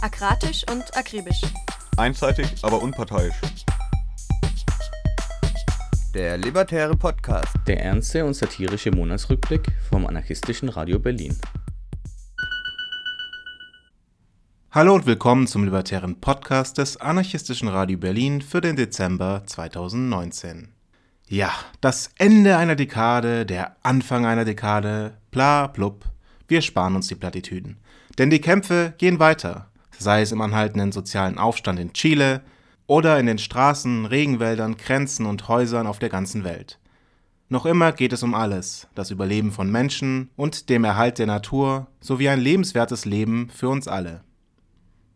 Akratisch und akribisch. Einseitig, aber unparteiisch. Der Libertäre Podcast. Der ernste und satirische Monatsrückblick vom anarchistischen Radio Berlin. Hallo und willkommen zum Libertären Podcast des anarchistischen Radio Berlin für den Dezember 2019. Ja, das Ende einer Dekade, der Anfang einer Dekade, bla blub. Wir sparen uns die Plattitüden. Denn die Kämpfe gehen weiter sei es im anhaltenden sozialen Aufstand in Chile oder in den Straßen, Regenwäldern, Grenzen und Häusern auf der ganzen Welt. Noch immer geht es um alles, das Überleben von Menschen und dem Erhalt der Natur sowie ein lebenswertes Leben für uns alle.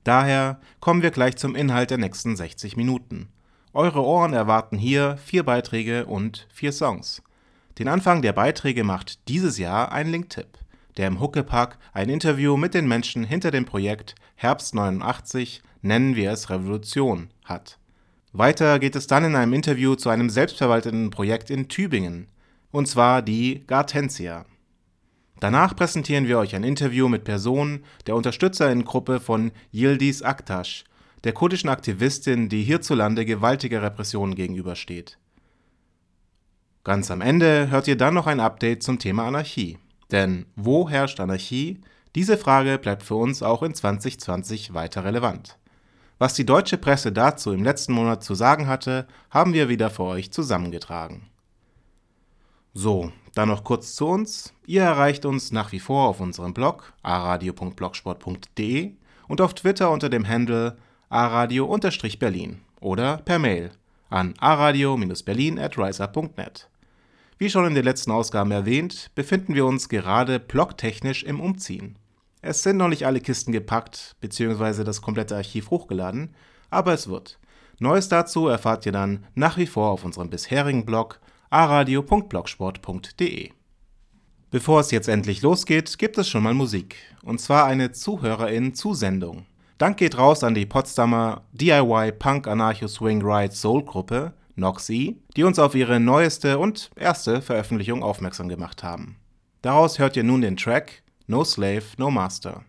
Daher kommen wir gleich zum Inhalt der nächsten 60 Minuten. Eure Ohren erwarten hier vier Beiträge und vier Songs. Den Anfang der Beiträge macht dieses Jahr ein Linktipp der im Huckepack ein Interview mit den Menschen hinter dem Projekt Herbst 89 Nennen wir es Revolution hat. Weiter geht es dann in einem Interview zu einem selbstverwalteten Projekt in Tübingen, und zwar die Gartentia. Danach präsentieren wir euch ein Interview mit Personen der Unterstützerinnengruppe von Yildiz Aktaş, der kurdischen Aktivistin, die hierzulande gewaltiger Repressionen gegenübersteht. Ganz am Ende hört ihr dann noch ein Update zum Thema Anarchie. Denn wo herrscht Anarchie? Diese Frage bleibt für uns auch in 2020 weiter relevant. Was die deutsche Presse dazu im letzten Monat zu sagen hatte, haben wir wieder für euch zusammengetragen. So, dann noch kurz zu uns. Ihr erreicht uns nach wie vor auf unserem Blog aradio.blogsport.de und auf Twitter unter dem Handle aradio-berlin oder per Mail an aradio-berlin at riser.net. Wie schon in den letzten Ausgaben erwähnt, befinden wir uns gerade blocktechnisch im Umziehen. Es sind noch nicht alle Kisten gepackt bzw. das komplette Archiv hochgeladen, aber es wird. Neues dazu erfahrt ihr dann nach wie vor auf unserem bisherigen Blog aradio.blogsport.de. Bevor es jetzt endlich losgeht, gibt es schon mal Musik. Und zwar eine Zuhörerin-Zusendung. Dank geht raus an die Potsdamer DIY Punk Anarcho Swing Ride Soul Gruppe, Noxy, die uns auf ihre neueste und erste Veröffentlichung aufmerksam gemacht haben. Daraus hört ihr nun den Track No Slave, No Master.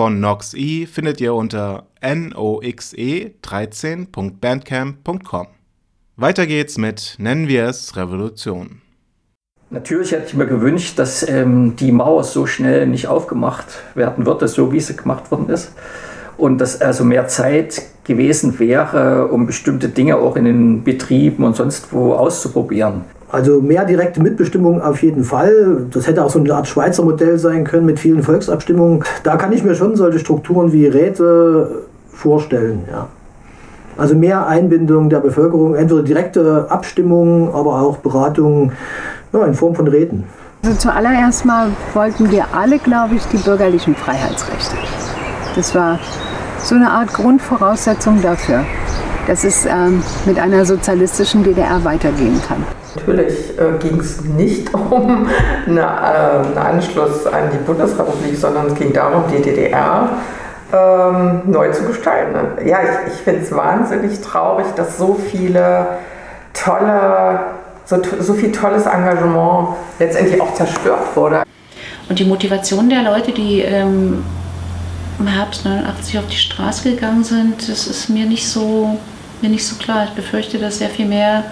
Von NoxE findet ihr unter noxe13.bandcamp.com. Weiter geht's mit Nennen wir es Revolution. Natürlich hätte ich mir gewünscht, dass ähm, die Mauer so schnell nicht aufgemacht werden würde, so wie sie gemacht worden ist. und dass also mehr Zeit gewesen wäre, um bestimmte Dinge auch in den Betrieben und sonst wo auszuprobieren. Also mehr direkte Mitbestimmung auf jeden Fall. Das hätte auch so eine Art Schweizer Modell sein können mit vielen Volksabstimmungen. Da kann ich mir schon solche Strukturen wie Räte vorstellen. Ja. Also mehr Einbindung der Bevölkerung, entweder direkte Abstimmungen, aber auch Beratungen ja, in Form von Räten. Also zuallererst mal wollten wir alle, glaube ich, die bürgerlichen Freiheitsrechte. Das war so eine Art Grundvoraussetzung dafür, dass es ähm, mit einer sozialistischen DDR weitergehen kann. Natürlich äh, ging es nicht um eine, äh, einen Anschluss an die Bundesrepublik, sondern es ging darum, die DDR ähm, neu zu gestalten. Ja, ich, ich finde es wahnsinnig traurig, dass so viele tolle, so, so viel tolles Engagement letztendlich auch zerstört wurde. Und die Motivation der Leute, die ähm, im Herbst 89 auf die Straße gegangen sind, das ist mir nicht so, mir nicht so klar. Ich befürchte, dass sehr viel mehr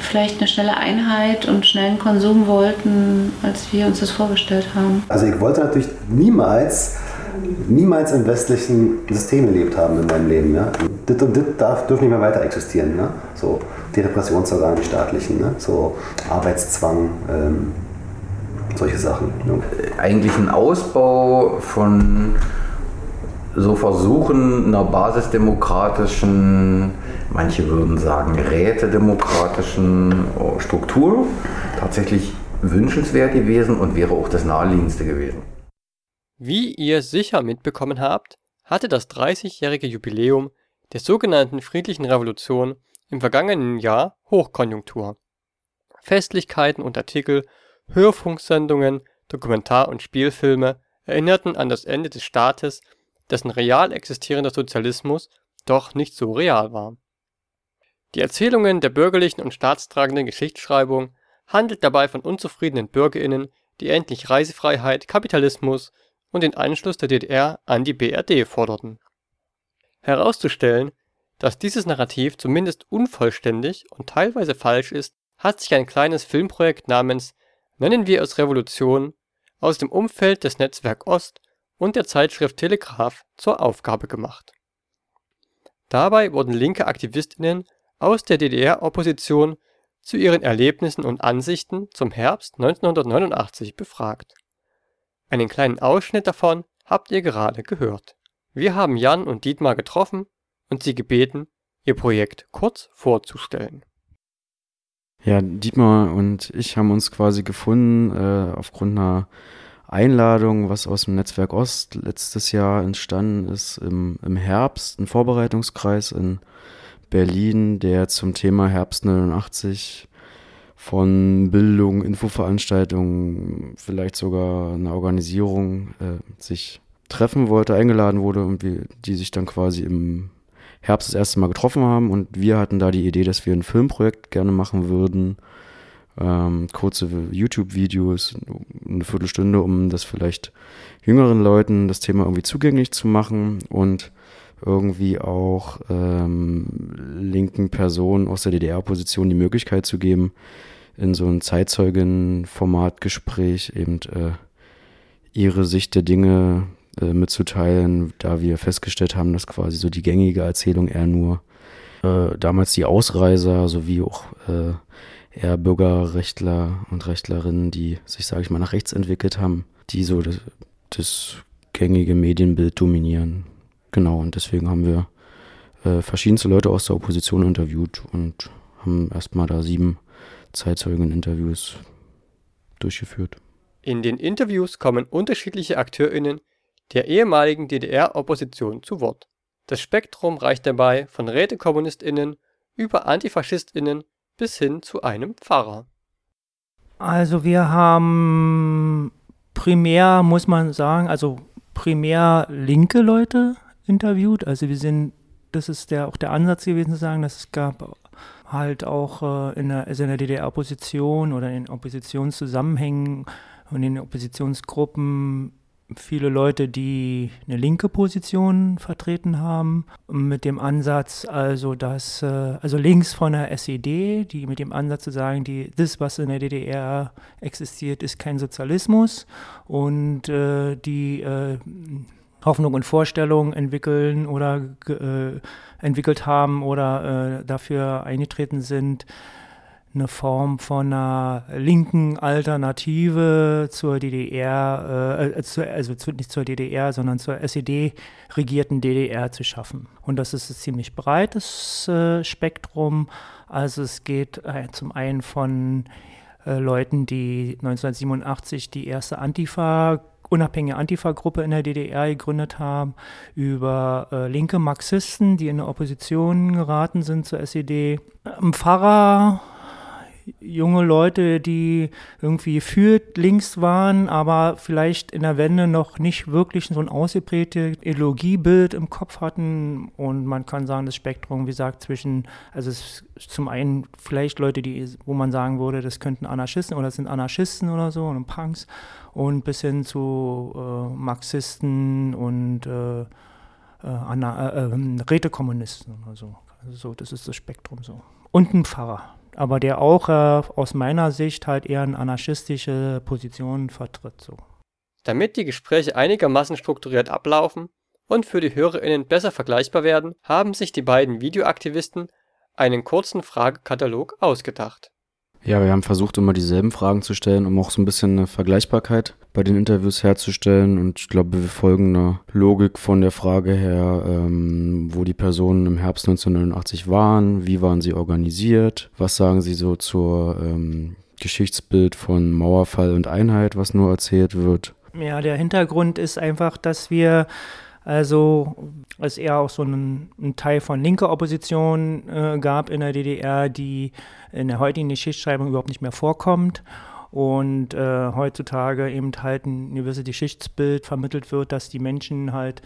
vielleicht eine schnelle Einheit und schnellen Konsum wollten, als wir uns das vorgestellt haben. Also ich wollte natürlich niemals niemals im westlichen System gelebt haben in meinem Leben. Ja? Das und das darf, dürfen nicht mehr weiter existieren. Ne? So die Repressionsorgane, die staatlichen, ne? so Arbeitszwang, ähm, solche Sachen. Ne? Eigentlich ein Ausbau von so Versuchen einer basisdemokratischen, manche würden sagen rätedemokratischen Struktur tatsächlich wünschenswert gewesen und wäre auch das naheliegendste gewesen. Wie ihr sicher mitbekommen habt, hatte das 30-jährige Jubiläum der sogenannten Friedlichen Revolution im vergangenen Jahr Hochkonjunktur. Festlichkeiten und Artikel, Hörfunksendungen, Dokumentar- und Spielfilme erinnerten an das Ende des Staates, dessen real existierender Sozialismus doch nicht so real war. Die Erzählungen der bürgerlichen und staatstragenden Geschichtsschreibung handelt dabei von unzufriedenen BürgerInnen, die endlich Reisefreiheit, Kapitalismus und den Anschluss der DDR an die BRD forderten. Herauszustellen, dass dieses Narrativ zumindest unvollständig und teilweise falsch ist, hat sich ein kleines Filmprojekt namens Nennen wir es Revolution aus dem Umfeld des Netzwerk Ost und der Zeitschrift Telegraph zur Aufgabe gemacht. Dabei wurden linke Aktivistinnen aus der DDR-Opposition zu ihren Erlebnissen und Ansichten zum Herbst 1989 befragt einen kleinen Ausschnitt davon habt ihr gerade gehört. Wir haben Jan und Dietmar getroffen und sie gebeten, ihr Projekt kurz vorzustellen. Ja, Dietmar und ich haben uns quasi gefunden äh, aufgrund einer Einladung, was aus dem Netzwerk Ost letztes Jahr entstanden ist, im, im Herbst, ein Vorbereitungskreis in Berlin, der zum Thema Herbst 89 von Bildung, Infoveranstaltungen, vielleicht sogar eine Organisierung äh, sich treffen wollte, eingeladen wurde und wir, die sich dann quasi im Herbst das erste Mal getroffen haben und wir hatten da die Idee, dass wir ein Filmprojekt gerne machen würden. Ähm, kurze YouTube-Videos, eine Viertelstunde, um das vielleicht jüngeren Leuten das Thema irgendwie zugänglich zu machen und irgendwie auch ähm, linken Personen aus der DDR-Position die Möglichkeit zu geben, in so ein Zeitzeugen-Formatgespräch eben äh, ihre Sicht der Dinge äh, mitzuteilen, da wir festgestellt haben, dass quasi so die gängige Erzählung eher nur äh, damals die Ausreiser sowie auch äh, eher Bürgerrechtler und Rechtlerinnen, die sich, sage ich mal, nach rechts entwickelt haben, die so das, das gängige Medienbild dominieren. Genau, und deswegen haben wir äh, verschiedenste Leute aus der Opposition interviewt und haben erstmal da sieben Zeitzeugen-Interviews durchgeführt. In den Interviews kommen unterschiedliche AkteurInnen der ehemaligen DDR-Opposition zu Wort. Das Spektrum reicht dabei von RätekommunistInnen über AntifaschistInnen bis hin zu einem Pfarrer. Also wir haben primär, muss man sagen, also primär linke Leute interviewt. Also wir sind, das ist der, auch der Ansatz gewesen zu sagen, dass es gab halt auch äh, in, der, also in der DDR-Opposition oder in Oppositionszusammenhängen und in Oppositionsgruppen viele Leute, die eine linke Position vertreten haben, mit dem Ansatz, also dass, äh, also links von der SED, die mit dem Ansatz zu sagen, die, das, was in der DDR existiert, ist kein Sozialismus und äh, die äh, Hoffnung und Vorstellung entwickeln oder äh, entwickelt haben oder äh, dafür eingetreten sind, eine Form von einer linken Alternative zur DDR, äh, zu, also zu, nicht zur DDR, sondern zur SED-regierten DDR zu schaffen. Und das ist ein ziemlich breites äh, Spektrum. Also es geht äh, zum einen von äh, Leuten, die 1987 die erste Antifa unabhängige Antifa-Gruppe in der DDR gegründet haben, über äh, linke Marxisten, die in eine Opposition geraten sind zur SED. Ein Pfarrer junge Leute, die irgendwie gefühlt links waren, aber vielleicht in der Wende noch nicht wirklich so ein ausgeprägtes Ideologiebild im Kopf hatten. Und man kann sagen, das Spektrum, wie gesagt, zwischen, also es ist zum einen vielleicht Leute, die, wo man sagen würde, das könnten Anarchisten oder das sind Anarchisten oder so und Punks und bis hin zu äh, Marxisten und äh, äh, äh, ähm, Rätekommunisten oder so. Also so, das ist das Spektrum so. Und ein Pfarrer aber der auch äh, aus meiner Sicht halt eher eine anarchistische Position vertritt. So. Damit die Gespräche einigermaßen strukturiert ablaufen und für die HörerInnen besser vergleichbar werden, haben sich die beiden Videoaktivisten einen kurzen Fragekatalog ausgedacht. Ja, wir haben versucht, immer dieselben Fragen zu stellen, um auch so ein bisschen eine Vergleichbarkeit bei den Interviews herzustellen. Und ich glaube, wir folgen einer Logik von der Frage her, ähm, wo die Personen im Herbst 1989 waren, wie waren sie organisiert, was sagen sie so zur ähm, Geschichtsbild von Mauerfall und Einheit, was nur erzählt wird. Ja, der Hintergrund ist einfach, dass wir also es eher auch so einen, einen Teil von linker Opposition äh, gab in der DDR, die in der heutigen Geschichtsschreibung überhaupt nicht mehr vorkommt und äh, heutzutage eben halt ein gewisses Geschichtsbild vermittelt wird, dass die Menschen halt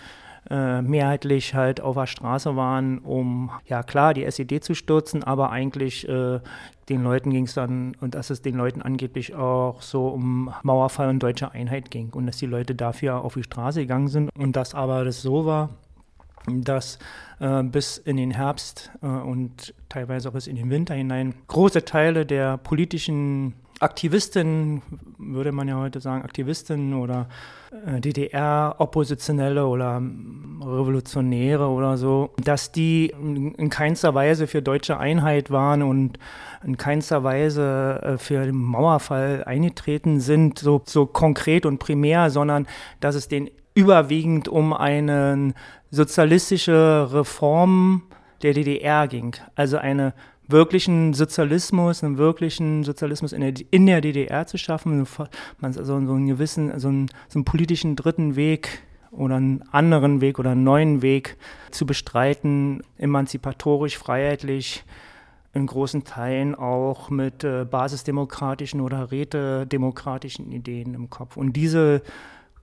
äh, mehrheitlich halt auf der Straße waren, um, ja klar, die SED zu stürzen, aber eigentlich äh, den Leuten ging es dann, und dass es den Leuten angeblich auch so um Mauerfall und deutsche Einheit ging und dass die Leute dafür auf die Straße gegangen sind. Und dass aber das so war, dass äh, bis in den Herbst äh, und teilweise auch bis in den Winter hinein große Teile der politischen Aktivisten, würde man ja heute sagen, Aktivisten oder äh, DDR-Oppositionelle oder ähm, Revolutionäre oder so, dass die in keinster Weise für deutsche Einheit waren und in keinster Weise äh, für den Mauerfall eingetreten sind, so, so konkret und primär, sondern dass es den überwiegend um eine sozialistische Reform der DDR ging. Also eine wirklichen Sozialismus, einen wirklichen Sozialismus in der, in der DDR zu schaffen, also so einen gewissen, so einen, so einen politischen dritten Weg oder einen anderen Weg oder einen neuen Weg zu bestreiten, emanzipatorisch, freiheitlich, in großen Teilen auch mit äh, basisdemokratischen oder rätedemokratischen Ideen im Kopf. Und diese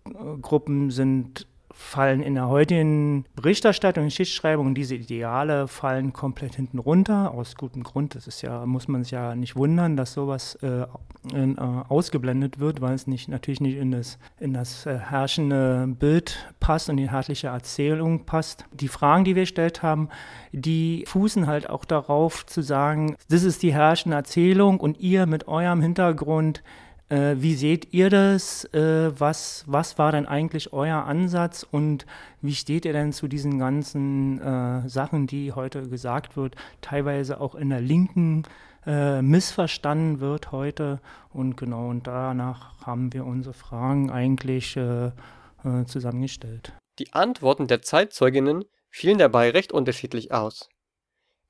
äh, Gruppen sind fallen in der heutigen Berichterstattung, Geschichtsschreibung, diese Ideale fallen komplett hinten runter, aus gutem Grund. Das ist ja, muss man sich ja nicht wundern, dass sowas äh, in, äh, ausgeblendet wird, weil es nicht, natürlich nicht in das, in das äh, herrschende Bild passt und die herrliche Erzählung passt. Die Fragen, die wir gestellt haben, die fußen halt auch darauf zu sagen, das ist die herrschende Erzählung und ihr mit eurem Hintergrund äh, wie seht ihr das? Äh, was, was war denn eigentlich euer Ansatz und wie steht ihr denn zu diesen ganzen äh, Sachen, die heute gesagt wird, teilweise auch in der Linken äh, missverstanden wird heute? Und genau, und danach haben wir unsere Fragen eigentlich äh, äh, zusammengestellt. Die Antworten der Zeitzeuginnen fielen dabei recht unterschiedlich aus.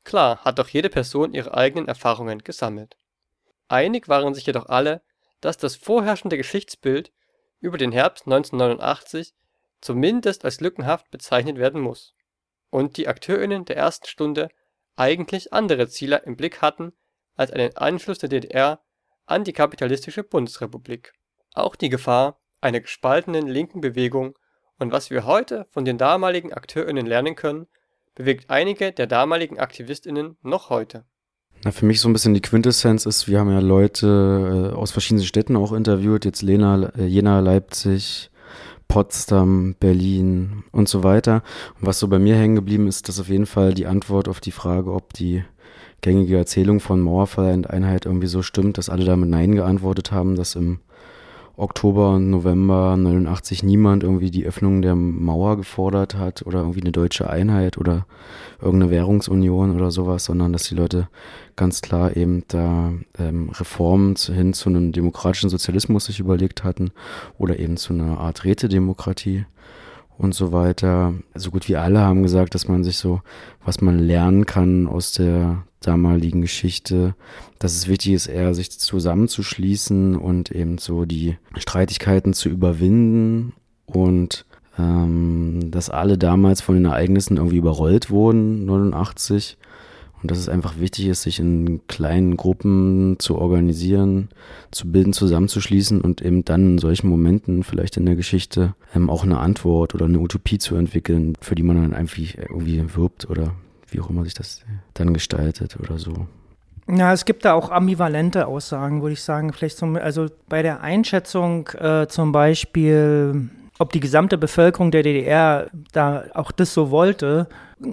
Klar hat doch jede Person ihre eigenen Erfahrungen gesammelt. Einig waren sich jedoch alle, dass das vorherrschende Geschichtsbild über den Herbst 1989 zumindest als lückenhaft bezeichnet werden muss und die AkteurInnen der ersten Stunde eigentlich andere Ziele im Blick hatten als einen Anschluss der DDR an die kapitalistische Bundesrepublik. Auch die Gefahr einer gespaltenen linken Bewegung und was wir heute von den damaligen AkteurInnen lernen können, bewegt einige der damaligen AktivistInnen noch heute. Na, für mich so ein bisschen die Quintessenz ist, wir haben ja Leute äh, aus verschiedenen Städten auch interviewt, jetzt Lena, äh, Jena, Leipzig, Potsdam, Berlin und so weiter. Und was so bei mir hängen geblieben ist, dass auf jeden Fall die Antwort auf die Frage, ob die gängige Erzählung von Mauerfall und Einheit irgendwie so stimmt, dass alle damit Nein geantwortet haben, dass im Oktober und November 89 niemand irgendwie die Öffnung der Mauer gefordert hat oder irgendwie eine deutsche Einheit oder irgendeine Währungsunion oder sowas, sondern dass die Leute ganz klar eben da ähm, Reformen hin zu einem demokratischen Sozialismus sich überlegt hatten oder eben zu einer Art Rätedemokratie und so weiter. So gut wie alle haben gesagt, dass man sich so, was man lernen kann aus der damaligen Geschichte, dass es wichtig ist, eher sich zusammenzuschließen und eben so die Streitigkeiten zu überwinden und ähm, dass alle damals von den Ereignissen irgendwie überrollt wurden, 89. Und dass es einfach wichtig ist, sich in kleinen Gruppen zu organisieren, zu bilden, zusammenzuschließen und eben dann in solchen Momenten vielleicht in der Geschichte ähm, auch eine Antwort oder eine Utopie zu entwickeln, für die man dann einfach irgendwie wirbt oder wie auch immer sich das dann gestaltet oder so. Ja, es gibt da auch ambivalente Aussagen, würde ich sagen. Vielleicht zum, also bei der Einschätzung äh, zum Beispiel, ob die gesamte Bevölkerung der DDR da auch das so wollte,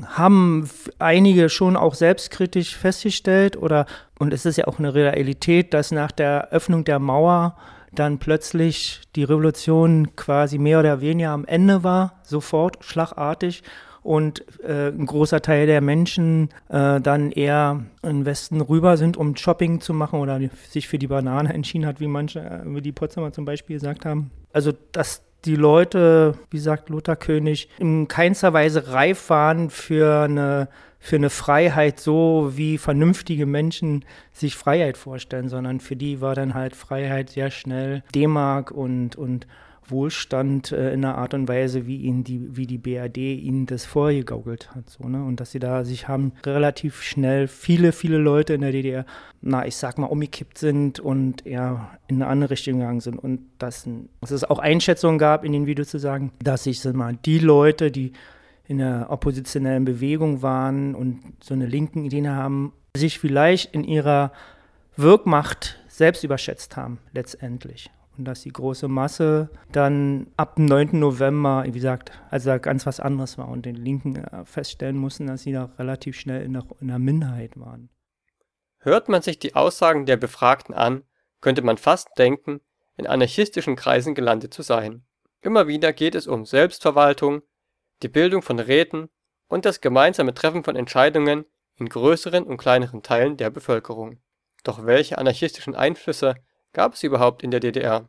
haben einige schon auch selbstkritisch festgestellt oder und es ist ja auch eine Realität, dass nach der Öffnung der Mauer dann plötzlich die Revolution quasi mehr oder weniger am Ende war, sofort, schlagartig und äh, ein großer Teil der Menschen äh, dann eher in Westen rüber sind, um Shopping zu machen oder sich für die Banane entschieden hat, wie manche, äh, wie die Potsdamer zum Beispiel gesagt haben. Also, dass die Leute, wie sagt Lothar König, in keinster Weise reif waren für eine, für eine Freiheit, so wie vernünftige Menschen sich Freiheit vorstellen, sondern für die war dann halt Freiheit sehr schnell D-Mark und, und Wohlstand äh, in einer Art und Weise, wie ihnen die, wie die BRD ihnen das vorgegaukelt hat. So, ne? Und dass sie da sich haben relativ schnell viele, viele Leute in der DDR, na, ich sag mal, umgekippt sind und eher in eine andere Richtung gegangen sind. Und dass, dass es auch Einschätzungen gab in den Videos zu sagen, dass sich sag mal, die Leute, die in der oppositionellen Bewegung waren und so eine linken Ideen haben, sich vielleicht in ihrer Wirkmacht selbst überschätzt haben, letztendlich. Und dass die große Masse dann ab dem 9. November, wie gesagt, also ganz was anderes war und den Linken äh, feststellen mussten, dass sie da relativ schnell in der, in der Minderheit waren. Hört man sich die Aussagen der Befragten an, könnte man fast denken, in anarchistischen Kreisen gelandet zu sein. Immer wieder geht es um Selbstverwaltung, die Bildung von Räten und das gemeinsame Treffen von Entscheidungen in größeren und kleineren Teilen der Bevölkerung. Doch welche anarchistischen Einflüsse gab es überhaupt in der DDR?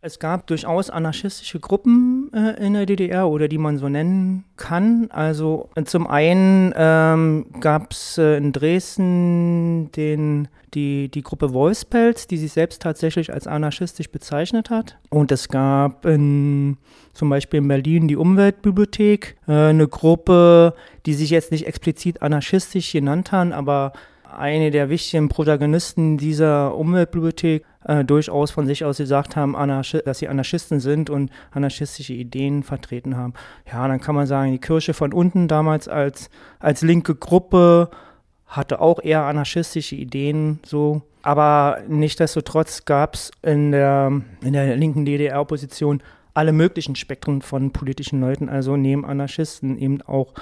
Es gab durchaus anarchistische Gruppen äh, in der DDR oder die man so nennen kann. Also äh, zum einen ähm, gab es äh, in Dresden den, die, die Gruppe Wolfspelz, die sich selbst tatsächlich als anarchistisch bezeichnet hat. Und es gab in, zum Beispiel in Berlin die Umweltbibliothek, äh, eine Gruppe, die sich jetzt nicht explizit anarchistisch genannt haben, aber eine der wichtigen Protagonisten dieser Umweltbibliothek äh, durchaus von sich aus gesagt haben, Anarchi dass sie Anarchisten sind und anarchistische Ideen vertreten haben. Ja, dann kann man sagen, die Kirche von unten damals als, als linke Gruppe hatte auch eher anarchistische Ideen so. Aber nichtsdestotrotz gab es in der, in der linken DDR-Opposition alle möglichen Spektren von politischen Leuten, also neben Anarchisten eben auch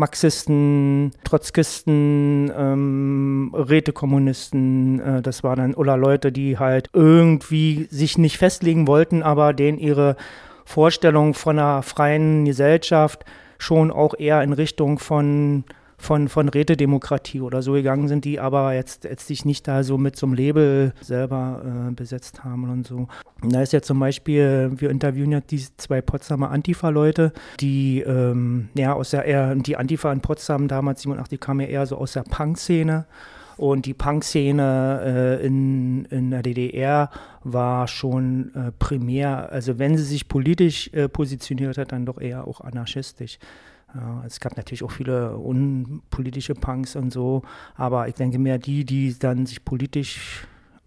Marxisten, Trotzkisten, ähm, Rätekommunisten, äh, das waren dann oder Leute, die halt irgendwie sich nicht festlegen wollten, aber denen ihre Vorstellung von einer freien Gesellschaft schon auch eher in Richtung von von, von Rätedemokratie oder so gegangen sind, die aber jetzt, sich nicht da so mit so einem Label selber äh, besetzt haben und so. Und da ist ja zum Beispiel, wir interviewen ja diese zwei Potsdamer Antifa-Leute, die ähm, ja aus der eher, die Antifa in Potsdam damals 87 kam ja eher so aus der Punk-Szene. Und die Punk-Szene äh, in, in der DDR war schon äh, primär, also wenn sie sich politisch äh, positioniert hat, dann doch eher auch anarchistisch. Es gab natürlich auch viele unpolitische Punks und so, aber ich denke mehr die, die dann sich politisch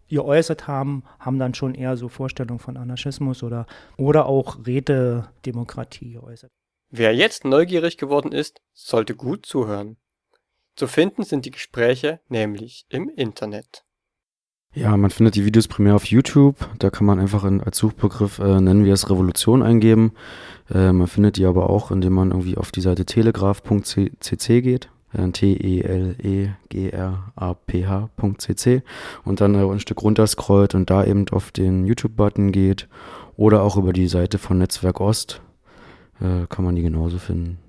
geäußert haben, haben dann schon eher so Vorstellungen von Anarchismus oder, oder auch Rätedemokratie geäußert. Wer jetzt neugierig geworden ist, sollte gut zuhören. Zu finden sind die Gespräche nämlich im Internet. Ja, man findet die Videos primär auf YouTube. Da kann man einfach in, als Suchbegriff äh, nennen wir es Revolution eingeben. Äh, man findet die aber auch, indem man irgendwie auf die Seite telegraph.cc geht. äh, T-E-L-E-G-R-A-P-H.cc und dann ein Stück runterscrollt und da eben auf den YouTube-Button geht oder auch über die Seite von Netzwerk Ost äh, kann man die genauso finden.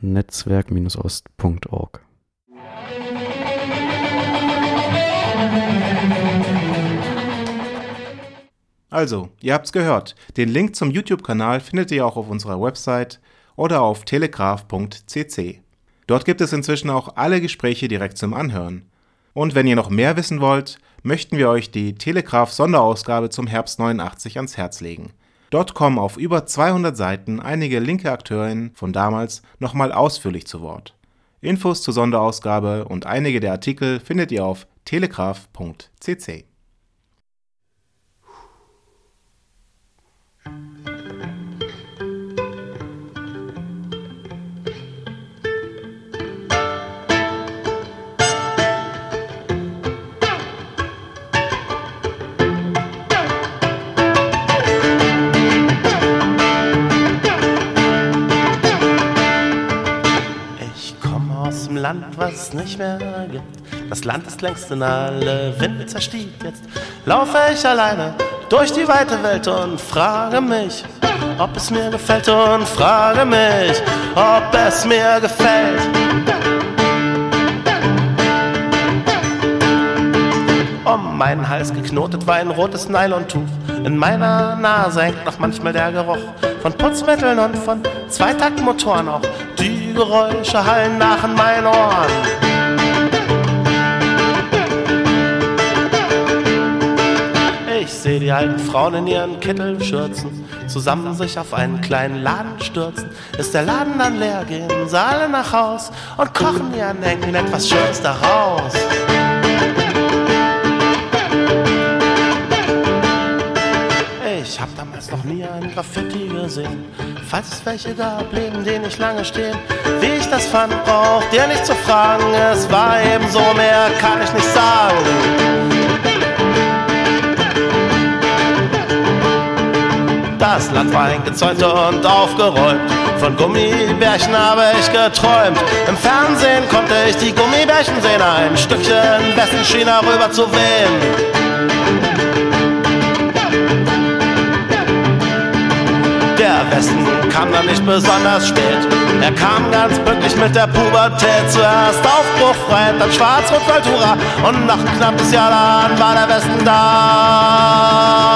Netzwerk-ost.org. Also, ihr habt's gehört. Den Link zum YouTube-Kanal findet ihr auch auf unserer Website oder auf telegraph.cc. Dort gibt es inzwischen auch alle Gespräche direkt zum Anhören. Und wenn ihr noch mehr wissen wollt, möchten wir euch die Telegraph Sonderausgabe zum Herbst 89 ans Herz legen. Dort kommen auf über 200 Seiten einige linke Akteurinnen von damals nochmal ausführlich zu Wort. Infos zur Sonderausgabe und einige der Artikel findet ihr auf telegraph.cc. nicht mehr gibt. Das Land ist längst in alle Winde zerstiebt. Jetzt laufe ich alleine durch die weite Welt und frage mich, ob es mir gefällt und frage mich, ob es mir gefällt. Um meinen Hals geknotet war ein rotes Nylontuch. In meiner Nase hängt noch manchmal der Geruch von Putzmitteln und von Zweitaktmotoren auch. Die Geräusche hallen nach in meinen Ohren. Sehe die alten Frauen in ihren Kittelschürzen zusammen sich auf einen kleinen Laden stürzen. Ist der Laden dann leer, gehen sie alle nach Haus und kochen ihren Enkeln etwas Schönes daraus. Ich hab damals noch nie ein Graffiti gesehen. Falls es welche gab, blieben die nicht lange stehen. Wie ich das fand, braucht ihr nicht zu fragen. Es war eben so, mehr kann ich nicht sagen. Das Land war eingezäunt und aufgeräumt. Von Gummibärchen habe ich geträumt. Im Fernsehen konnte ich die Gummibärchen sehen. Ein Stückchen Westen schien rüber zu wehen. Der Westen kam dann nicht besonders spät. Er kam ganz pünktlich mit der Pubertät. Zuerst aufbruchfrei, dann Schwarz-Rot-Kultura. Und nach ein knappes Jahr dann war der Westen da.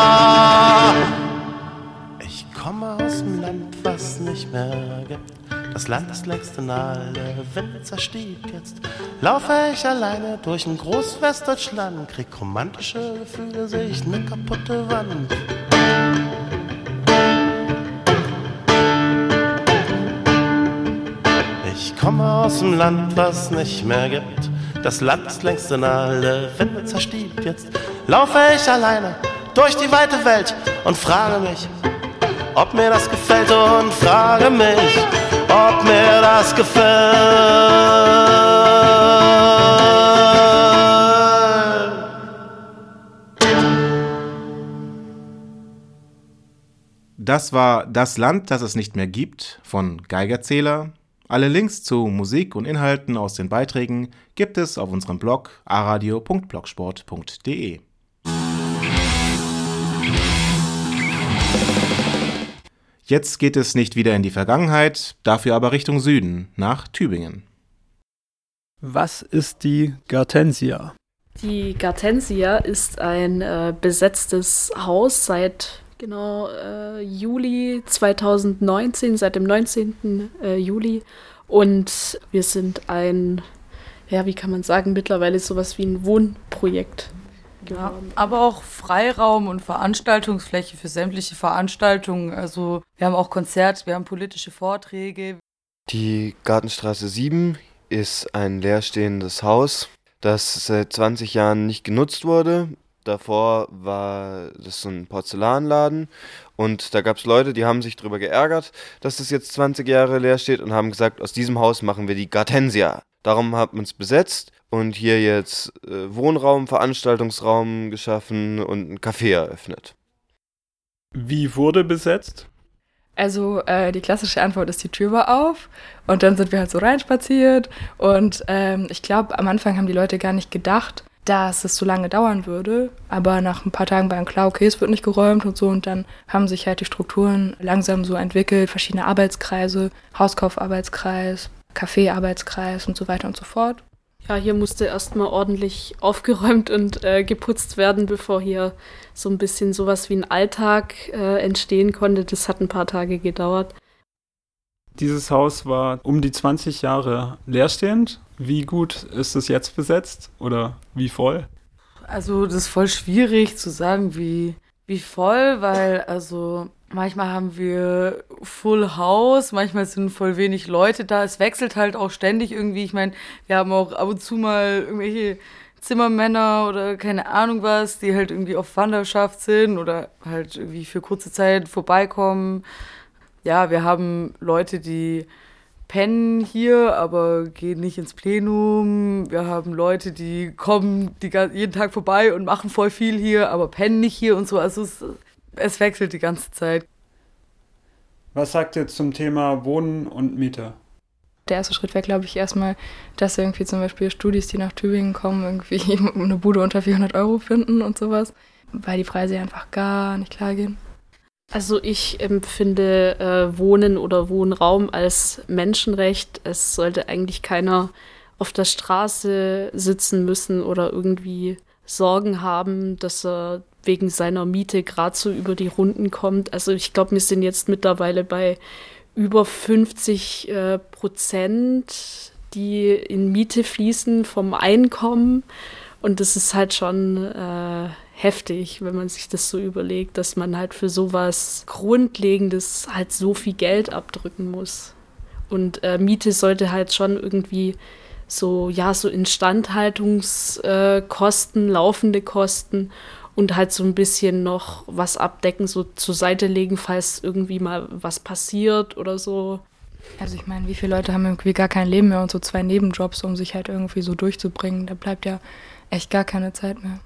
Gibt. Das Land ist längst in alle Winde zerstiebt. Jetzt laufe ich alleine durch ein Großwestdeutschland. Krieg romantische Gefühle, sehe ich ne kaputte Wand. Ich komme aus dem Land, was nicht mehr gibt. Das Land ist längst in alle Wände zerstiebt. Jetzt laufe ich alleine durch die weite Welt und frage mich, ob mir das gefällt und frage mich, ob mir das gefällt. Das war Das Land, das es nicht mehr gibt von Geigerzähler. Alle Links zu Musik und Inhalten aus den Beiträgen gibt es auf unserem Blog aradio.blogsport.de. Jetzt geht es nicht wieder in die Vergangenheit, dafür aber Richtung Süden, nach Tübingen. Was ist die Gartensia? Die Gartensia ist ein äh, besetztes Haus seit genau äh, Juli 2019, seit dem 19. Äh, Juli. Und wir sind ein, ja, wie kann man sagen, mittlerweile sowas wie ein Wohnprojekt. Ja, aber auch Freiraum und Veranstaltungsfläche für sämtliche Veranstaltungen. Also wir haben auch Konzerte, wir haben politische Vorträge. Die Gartenstraße 7 ist ein leerstehendes Haus, das seit 20 Jahren nicht genutzt wurde. Davor war das so ein Porzellanladen und da gab es Leute, die haben sich darüber geärgert, dass das jetzt 20 Jahre leer steht und haben gesagt, aus diesem Haus machen wir die Gartensia. Darum hat man es besetzt und hier jetzt äh, Wohnraum, Veranstaltungsraum geschaffen und ein Café eröffnet. Wie wurde besetzt? Also äh, die klassische Antwort ist, die Tür war auf und dann sind wir halt so reinspaziert und ähm, ich glaube, am Anfang haben die Leute gar nicht gedacht, dass es so lange dauern würde, aber nach ein paar Tagen war dann klar, okay, es wird nicht geräumt und so und dann haben sich halt die Strukturen langsam so entwickelt, verschiedene Arbeitskreise, Hauskaufarbeitskreis, Kaffeearbeitskreis und so weiter und so fort. Ja, hier musste erstmal ordentlich aufgeräumt und äh, geputzt werden, bevor hier so ein bisschen sowas wie ein Alltag äh, entstehen konnte. Das hat ein paar Tage gedauert. Dieses Haus war um die 20 Jahre leerstehend. Wie gut ist es jetzt besetzt oder wie voll? Also, das ist voll schwierig zu sagen, wie, wie voll, weil also manchmal haben wir Full House, manchmal sind voll wenig Leute da. Es wechselt halt auch ständig irgendwie. Ich meine, wir haben auch ab und zu mal irgendwelche Zimmermänner oder keine Ahnung was, die halt irgendwie auf Wanderschaft sind oder halt irgendwie für kurze Zeit vorbeikommen. Ja, wir haben Leute, die pennen hier, aber gehen nicht ins Plenum. Wir haben Leute, die kommen die jeden Tag vorbei und machen voll viel hier, aber pennen nicht hier und so. Also es, es wechselt die ganze Zeit. Was sagt ihr zum Thema Wohnen und Miete? Der erste Schritt wäre, glaube ich, erstmal, dass irgendwie zum Beispiel Studis, die nach Tübingen kommen, irgendwie eine Bude unter 400 Euro finden und sowas, weil die Preise einfach gar nicht klar gehen. Also ich empfinde äh, Wohnen oder Wohnraum als Menschenrecht. Es sollte eigentlich keiner auf der Straße sitzen müssen oder irgendwie Sorgen haben, dass er wegen seiner Miete gerade so über die Runden kommt. Also ich glaube, wir sind jetzt mittlerweile bei über 50 äh, Prozent, die in Miete fließen vom Einkommen. Und das ist halt schon äh, heftig, wenn man sich das so überlegt, dass man halt für sowas Grundlegendes halt so viel Geld abdrücken muss. Und äh, Miete sollte halt schon irgendwie so, ja, so Instandhaltungskosten, äh, laufende Kosten und halt so ein bisschen noch was abdecken, so zur Seite legen, falls irgendwie mal was passiert oder so. Also ich meine, wie viele Leute haben irgendwie gar kein Leben mehr und so zwei Nebenjobs, um sich halt irgendwie so durchzubringen. Da bleibt ja echt gar keine Zeit mehr.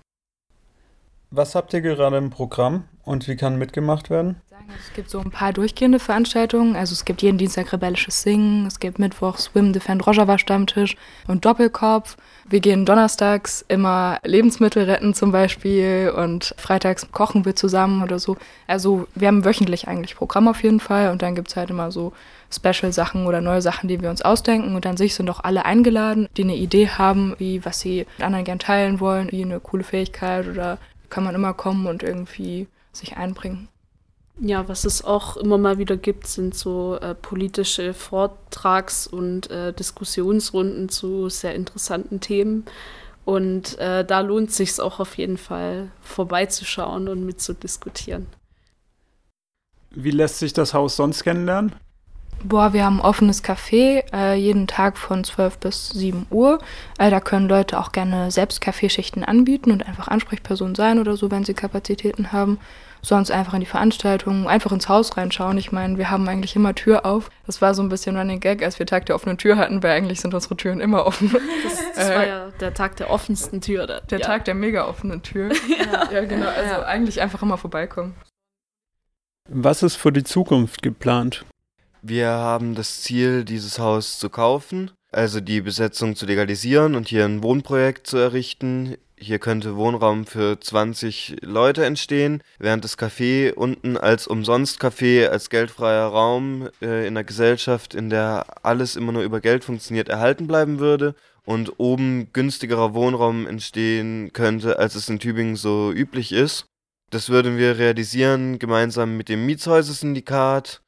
Was habt ihr gerade im Programm und wie kann mitgemacht werden? Es gibt so ein paar durchgehende Veranstaltungen. Also es gibt jeden Dienstag rebellisches Singen, es gibt Mittwoch Swim Defend Rojava Stammtisch und Doppelkopf. Wir gehen donnerstags immer Lebensmittel retten zum Beispiel und freitags kochen wir zusammen oder so. Also wir haben wöchentlich eigentlich Programm auf jeden Fall und dann gibt es halt immer so Special-Sachen oder neue Sachen, die wir uns ausdenken. Und an sich sind auch alle eingeladen, die eine Idee haben, wie was sie mit anderen gern teilen wollen, wie eine coole Fähigkeit oder kann man immer kommen und irgendwie sich einbringen. Ja, was es auch immer mal wieder gibt, sind so äh, politische Vortrags- und äh, Diskussionsrunden zu sehr interessanten Themen. Und äh, da lohnt sich auch auf jeden Fall vorbeizuschauen und mitzudiskutieren. Wie lässt sich das Haus sonst kennenlernen? Boah, wir haben ein offenes Café, äh, jeden Tag von 12 bis 7 Uhr. Äh, da können Leute auch gerne selbst Kaffeeschichten anbieten und einfach Ansprechperson sein oder so, wenn sie Kapazitäten haben. Sonst einfach in die Veranstaltungen, einfach ins Haus reinschauen. Ich meine, wir haben eigentlich immer Tür auf. Das war so ein bisschen Running Gag, als wir Tag der offenen Tür hatten, weil eigentlich sind unsere Türen immer offen. Das, das äh, war ja der Tag der offensten Tür. Der, der ja. Tag der mega offenen Tür. ja. ja, genau. Also ja. eigentlich einfach immer vorbeikommen. Was ist für die Zukunft geplant? Wir haben das Ziel, dieses Haus zu kaufen, also die Besetzung zu legalisieren und hier ein Wohnprojekt zu errichten. Hier könnte Wohnraum für 20 Leute entstehen, während das Café unten als Umsonst-Café, als geldfreier Raum äh, in einer Gesellschaft, in der alles immer nur über Geld funktioniert, erhalten bleiben würde und oben günstigerer Wohnraum entstehen könnte, als es in Tübingen so üblich ist. Das würden wir realisieren gemeinsam mit dem Mietshäuser-Syndikat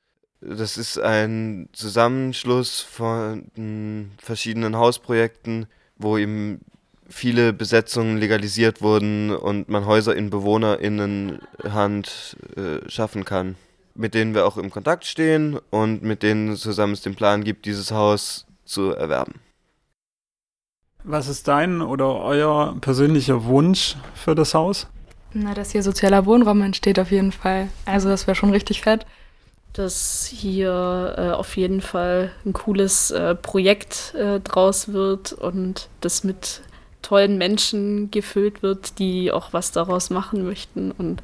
das ist ein Zusammenschluss von verschiedenen Hausprojekten, wo eben viele Besetzungen legalisiert wurden und man Häuser in BewohnerInnenhand äh, schaffen kann, mit denen wir auch im Kontakt stehen und mit denen zusammen es den Plan gibt, dieses Haus zu erwerben. Was ist dein oder euer persönlicher Wunsch für das Haus? Na, dass hier sozialer Wohnraum entsteht auf jeden Fall. Also das wäre schon richtig fett dass hier äh, auf jeden Fall ein cooles äh, Projekt äh, draus wird und das mit tollen Menschen gefüllt wird, die auch was daraus machen möchten. Und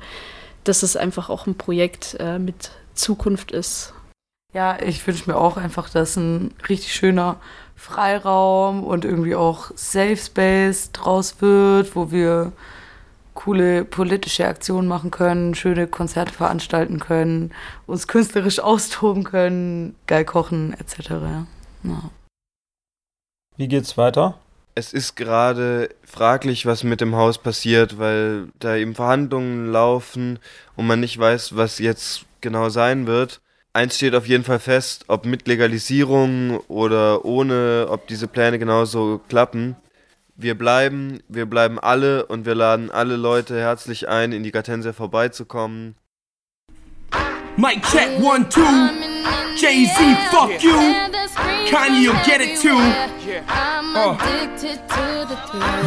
das ist einfach auch ein Projekt äh, mit Zukunft ist. Ja, ich wünsche mir auch einfach, dass ein richtig schöner Freiraum und irgendwie auch Safe Space draus wird, wo wir coole politische Aktionen machen können, schöne Konzerte veranstalten können, uns künstlerisch austoben können, geil kochen etc. Ja. Wie geht's weiter? Es ist gerade fraglich, was mit dem Haus passiert, weil da eben Verhandlungen laufen und man nicht weiß, was jetzt genau sein wird. Eins steht auf jeden Fall fest, ob mit Legalisierung oder ohne, ob diese Pläne genauso klappen. Wir bleiben, wir bleiben alle und wir laden alle Leute herzlich ein, in die Gatensia vorbeizukommen. Mic check one two. Jay Z, fuck you. Kanye, you'll get it too. Uh.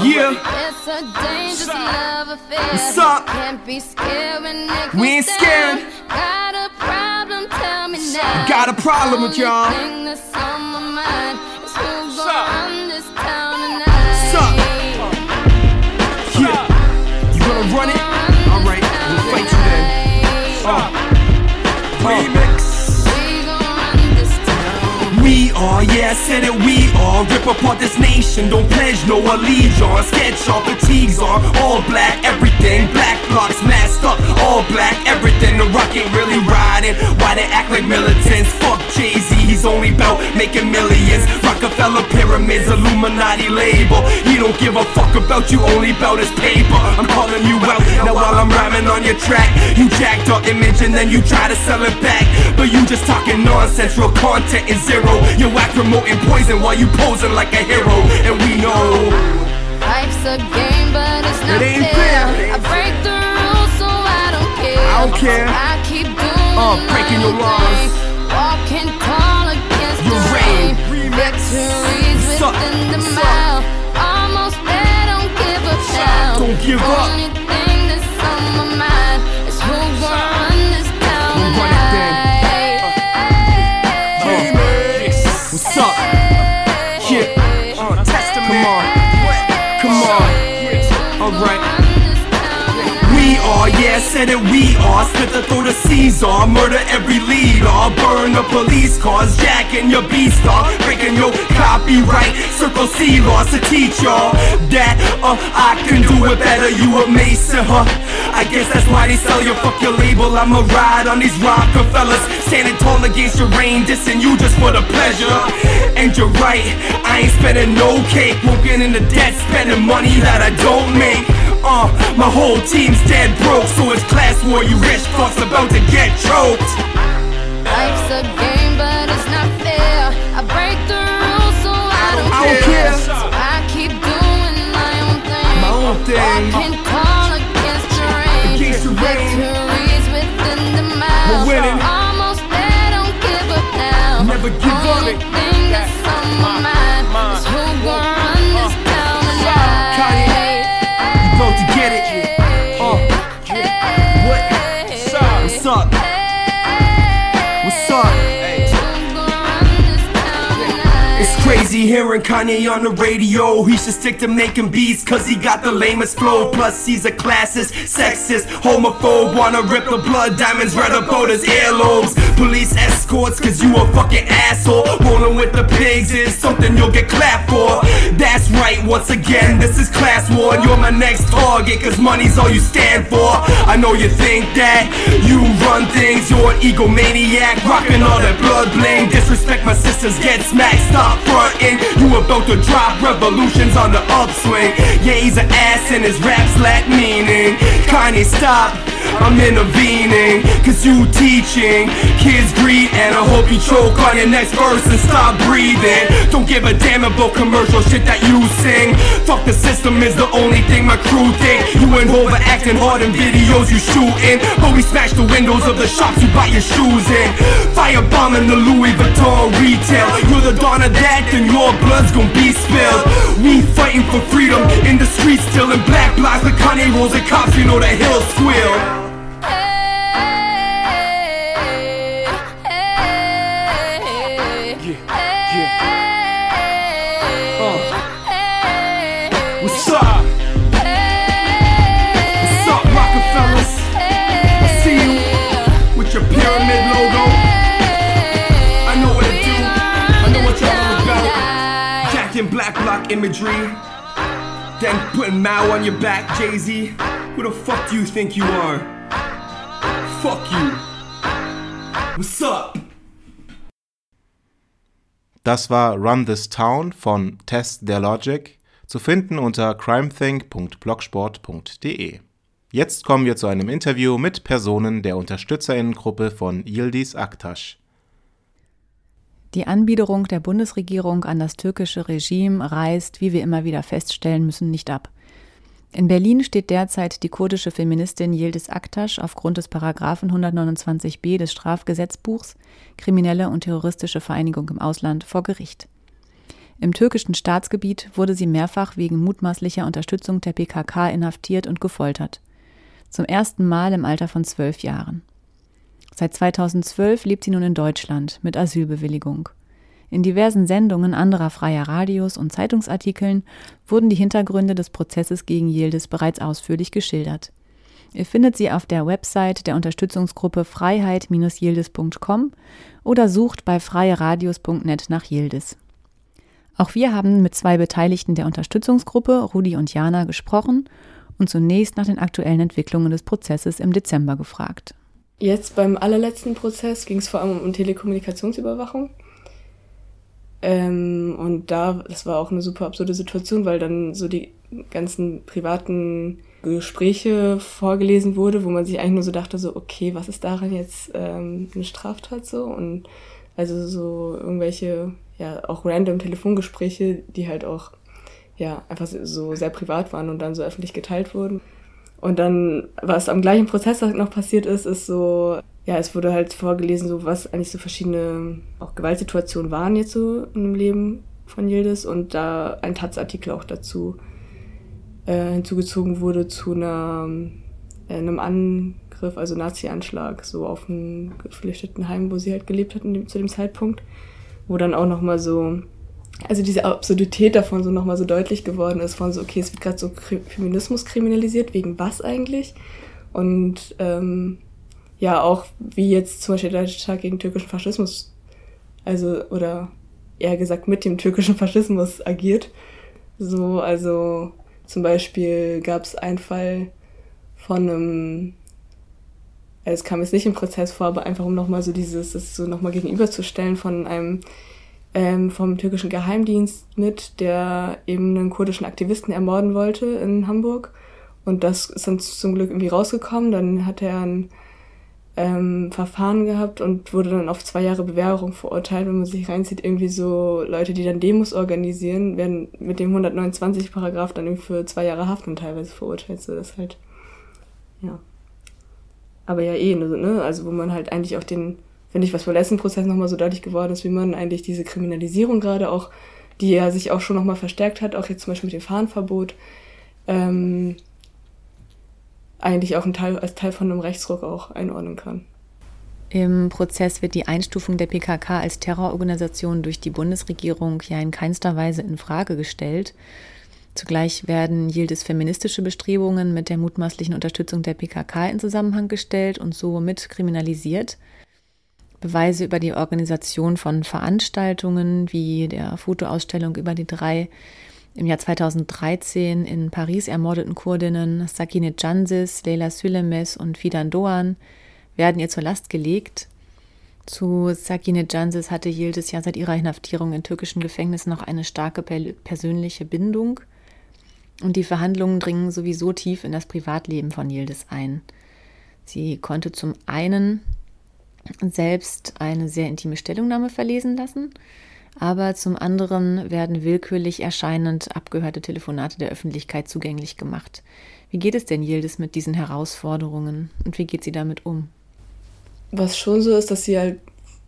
Yeah. What's up? We ain't scared. Got a problem with y'all. What's up? Uh. Remix. We are, yeah, I said it, we are. Rip apart this nation, don't pledge no allegiance. Sketch off fatigues are all black, everything. Black blocks masked up, all black, everything. The rock ain't really riding. Why they act like militants? Fuck Jay Z, he's only bout making millions. Rockefeller pyramids, Illuminati label. He don't give a fuck about you, only bout his paper. I'm calling you out now while I'm rhyming on your track. You jacked our image and then you try to sell it back. But you just talking nonsense, real content is zero. You act promoting poison while you posing like a hero. And we know Life's a game, but it's not It ain't fair. fair. I break the rules, so I don't care. I don't care. I keep doing Uh, breaking your laws. Suck. Suck. mile. Almost there, don't give up now. Don't give up. Yeah, said it, we are. Split the throat of Caesar, murder every leader, burn the police cars, jacking your B-star, breaking your copyright, circle C laws to teach y'all that uh, I can do it better. You a mason, huh? I guess that's why they sell you. Fuck your label. I'ma ride on these Rockefellers, standing tall against your rain, dissing you just for the pleasure. And you're right, I ain't spending no cake, walking in the debt, spending money that I don't make. Uh, my whole team's dead broke, so it's class war. You rich fucks about to get choked. Life's a game, but it's not fair. I break the rules, so I don't, I don't care. So I keep doing my own thing. My own thing. Walking tall against the rain. Against the rain. Victories within the mile. We're winning. Almost there, don't give up now. Never give up. Only thing that's on my mind is who gonna Crazy hearing Kanye on the radio. He should stick to making beats cause he got the lamest flow. Plus, he's a classist, sexist, homophobe. Wanna rip the blood diamonds right up out his earlobes. Police escorts cause you a fucking asshole. Rolling with the pigs is something you'll get clapped for. That's right, once again, this is class war. You're my next target cause money's all you stand for. I know you think that you run things, you're an egomaniac. Rocking all that blood bling. Disrespect my sisters, get smacked, stop You about to drop revolutions on the upswing. Yeah, he's an ass and his raps lack meaning. Kanye, stop. I'm intervening, cause you teaching kids greed, and I hope you choke on your next verse and stop breathing. Don't give a damn about commercial shit that you sing. Fuck the system is the only thing my crew think. You and Hova acting hard in videos you shooting, but we smash the windows of the shops you buy your shoes in. Firebombing the Louis Vuitton retail. You're the dawn of that, then your blood's gonna be spilled. We fighting for freedom in the streets, still in black blocks. The Kanye rolls and cops, you know the hills squeal. Imagery. Then putting Mao on your back, Jay Z. Who the fuck do you think you are? Fuck you. What's up? Das war Run This Town von Test Their Logic, zu finden unter crimethink.blogsport.de. Jetzt kommen wir zu einem Interview mit Personen der Unterstützerinnengruppe von Yildiz Aktaş. Die Anbiederung der Bundesregierung an das türkische Regime reißt, wie wir immer wieder feststellen müssen, nicht ab. In Berlin steht derzeit die kurdische Feministin Yildiz Aktaş aufgrund des Paragraphen 129b des Strafgesetzbuchs Kriminelle und terroristische Vereinigung im Ausland vor Gericht. Im türkischen Staatsgebiet wurde sie mehrfach wegen mutmaßlicher Unterstützung der PKK inhaftiert und gefoltert. Zum ersten Mal im Alter von zwölf Jahren. Seit 2012 lebt sie nun in Deutschland mit Asylbewilligung. In diversen Sendungen anderer freier Radios und Zeitungsartikeln wurden die Hintergründe des Prozesses gegen Yildiz bereits ausführlich geschildert. Ihr findet sie auf der Website der Unterstützungsgruppe freiheit-yildiz.com oder sucht bei freieradios.net nach Yildiz. Auch wir haben mit zwei Beteiligten der Unterstützungsgruppe, Rudi und Jana, gesprochen und zunächst nach den aktuellen Entwicklungen des Prozesses im Dezember gefragt. Jetzt beim allerletzten Prozess ging es vor allem um Telekommunikationsüberwachung. Ähm, und da, das war auch eine super absurde Situation, weil dann so die ganzen privaten Gespräche vorgelesen wurde, wo man sich eigentlich nur so dachte, so, okay, was ist daran jetzt ähm, eine Straftat so? Und also so irgendwelche, ja, auch random Telefongespräche, die halt auch, ja, einfach so sehr privat waren und dann so öffentlich geteilt wurden. Und dann, was am gleichen Prozesstag noch passiert ist, ist so, ja, es wurde halt vorgelesen, so was eigentlich so verschiedene auch Gewaltsituationen waren jetzt so in dem Leben von Yildiz. Und da ein Taz-Artikel auch dazu äh, hinzugezogen wurde zu einer, äh, einem Angriff, also Nazi-Anschlag, so auf ein Geflüchtetenheim, wo sie halt gelebt hat dem, zu dem Zeitpunkt, wo dann auch nochmal so also diese Absurdität davon so nochmal so deutlich geworden ist, von so, okay, es wird gerade so Feminismus kriminalisiert, wegen was eigentlich? Und ähm, ja, auch wie jetzt zum Beispiel der Tag gegen türkischen Faschismus, also, oder eher gesagt mit dem türkischen Faschismus agiert. So, also zum Beispiel gab es einen Fall von einem, also es kam jetzt nicht im Prozess vor, aber einfach um nochmal so dieses, das so nochmal gegenüberzustellen von einem ähm, vom türkischen Geheimdienst mit, der eben einen kurdischen Aktivisten ermorden wollte in Hamburg. Und das ist dann zum Glück irgendwie rausgekommen. Dann hat er ein ähm, Verfahren gehabt und wurde dann auf zwei Jahre Bewährung verurteilt. Wenn man sich reinzieht, irgendwie so Leute, die dann Demos organisieren, werden mit dem 129 Paragraph dann irgendwie für zwei Jahre Haft und teilweise verurteilt. So das halt, ja. Aber ja eh, ne? Also wo man halt eigentlich auch den finde ich, was beim letzten Prozess nochmal so deutlich geworden ist, wie man eigentlich diese Kriminalisierung gerade auch, die ja sich auch schon nochmal verstärkt hat, auch jetzt zum Beispiel mit dem Fahrenverbot, ähm, eigentlich auch Teil, als Teil von einem Rechtsruck auch einordnen kann. Im Prozess wird die Einstufung der PKK als Terrororganisation durch die Bundesregierung ja in keinster Weise in Frage gestellt. Zugleich werden Yildiz feministische Bestrebungen mit der mutmaßlichen Unterstützung der PKK in Zusammenhang gestellt und somit kriminalisiert. Beweise über die Organisation von Veranstaltungen wie der Fotoausstellung über die drei im Jahr 2013 in Paris ermordeten Kurdinnen Sakine Cansis, Leila Sülemes und Fidan Doğan werden ihr zur Last gelegt. Zu Sakine Cansis hatte Yildiz ja seit ihrer Inhaftierung in türkischen Gefängnissen noch eine starke persönliche Bindung. Und die Verhandlungen dringen sowieso tief in das Privatleben von Yildiz ein. Sie konnte zum einen selbst eine sehr intime Stellungnahme verlesen lassen, aber zum anderen werden willkürlich erscheinend abgehörte Telefonate der Öffentlichkeit zugänglich gemacht. Wie geht es denn Yildiz mit diesen Herausforderungen und wie geht sie damit um? Was schon so ist, dass sie halt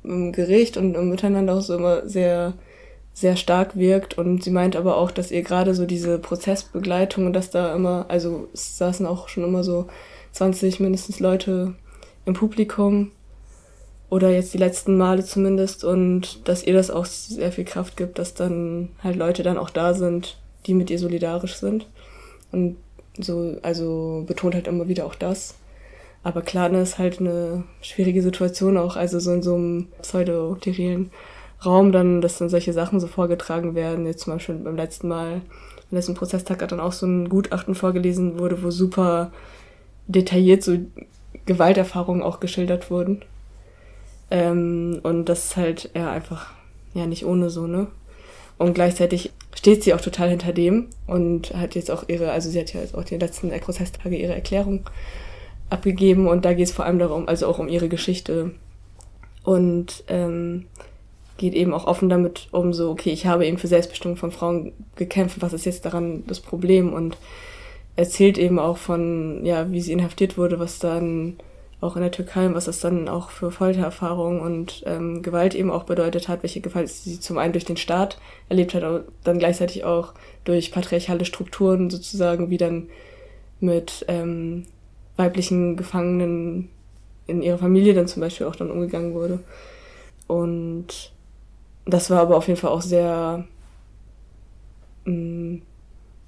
im Gericht und im Miteinander auch so immer sehr, sehr stark wirkt und sie meint aber auch, dass ihr gerade so diese Prozessbegleitung und dass da immer, also es saßen auch schon immer so 20 mindestens Leute im Publikum oder jetzt die letzten Male zumindest und dass ihr das auch sehr viel Kraft gibt, dass dann halt Leute dann auch da sind, die mit ihr solidarisch sind. Und so, also betont halt immer wieder auch das. Aber klar, das ist halt eine schwierige Situation auch, also so in so einem pseudo-sterilen Raum dann, dass dann solche Sachen so vorgetragen werden. Jetzt zum Beispiel beim letzten Mal, beim letzten Prozesstag hat dann auch so ein Gutachten vorgelesen wurde, wo super detailliert so Gewalterfahrungen auch geschildert wurden. Ähm, und das ist halt ja einfach ja nicht ohne so, ne? Und gleichzeitig steht sie auch total hinter dem und hat jetzt auch ihre, also sie hat ja jetzt auch die letzten Prozesstage ihre Erklärung abgegeben und da geht es vor allem darum, also auch um ihre Geschichte und ähm, geht eben auch offen damit um so, okay, ich habe eben für Selbstbestimmung von Frauen gekämpft, was ist jetzt daran das Problem und erzählt eben auch von, ja, wie sie inhaftiert wurde, was dann auch in der Türkei und was das dann auch für Foltererfahrungen und ähm, Gewalt eben auch bedeutet hat, welche Gewalt sie zum einen durch den Staat erlebt hat, aber dann gleichzeitig auch durch patriarchale Strukturen sozusagen, wie dann mit ähm, weiblichen Gefangenen in ihrer Familie dann zum Beispiel auch dann umgegangen wurde. Und das war aber auf jeden Fall auch sehr mh, mm,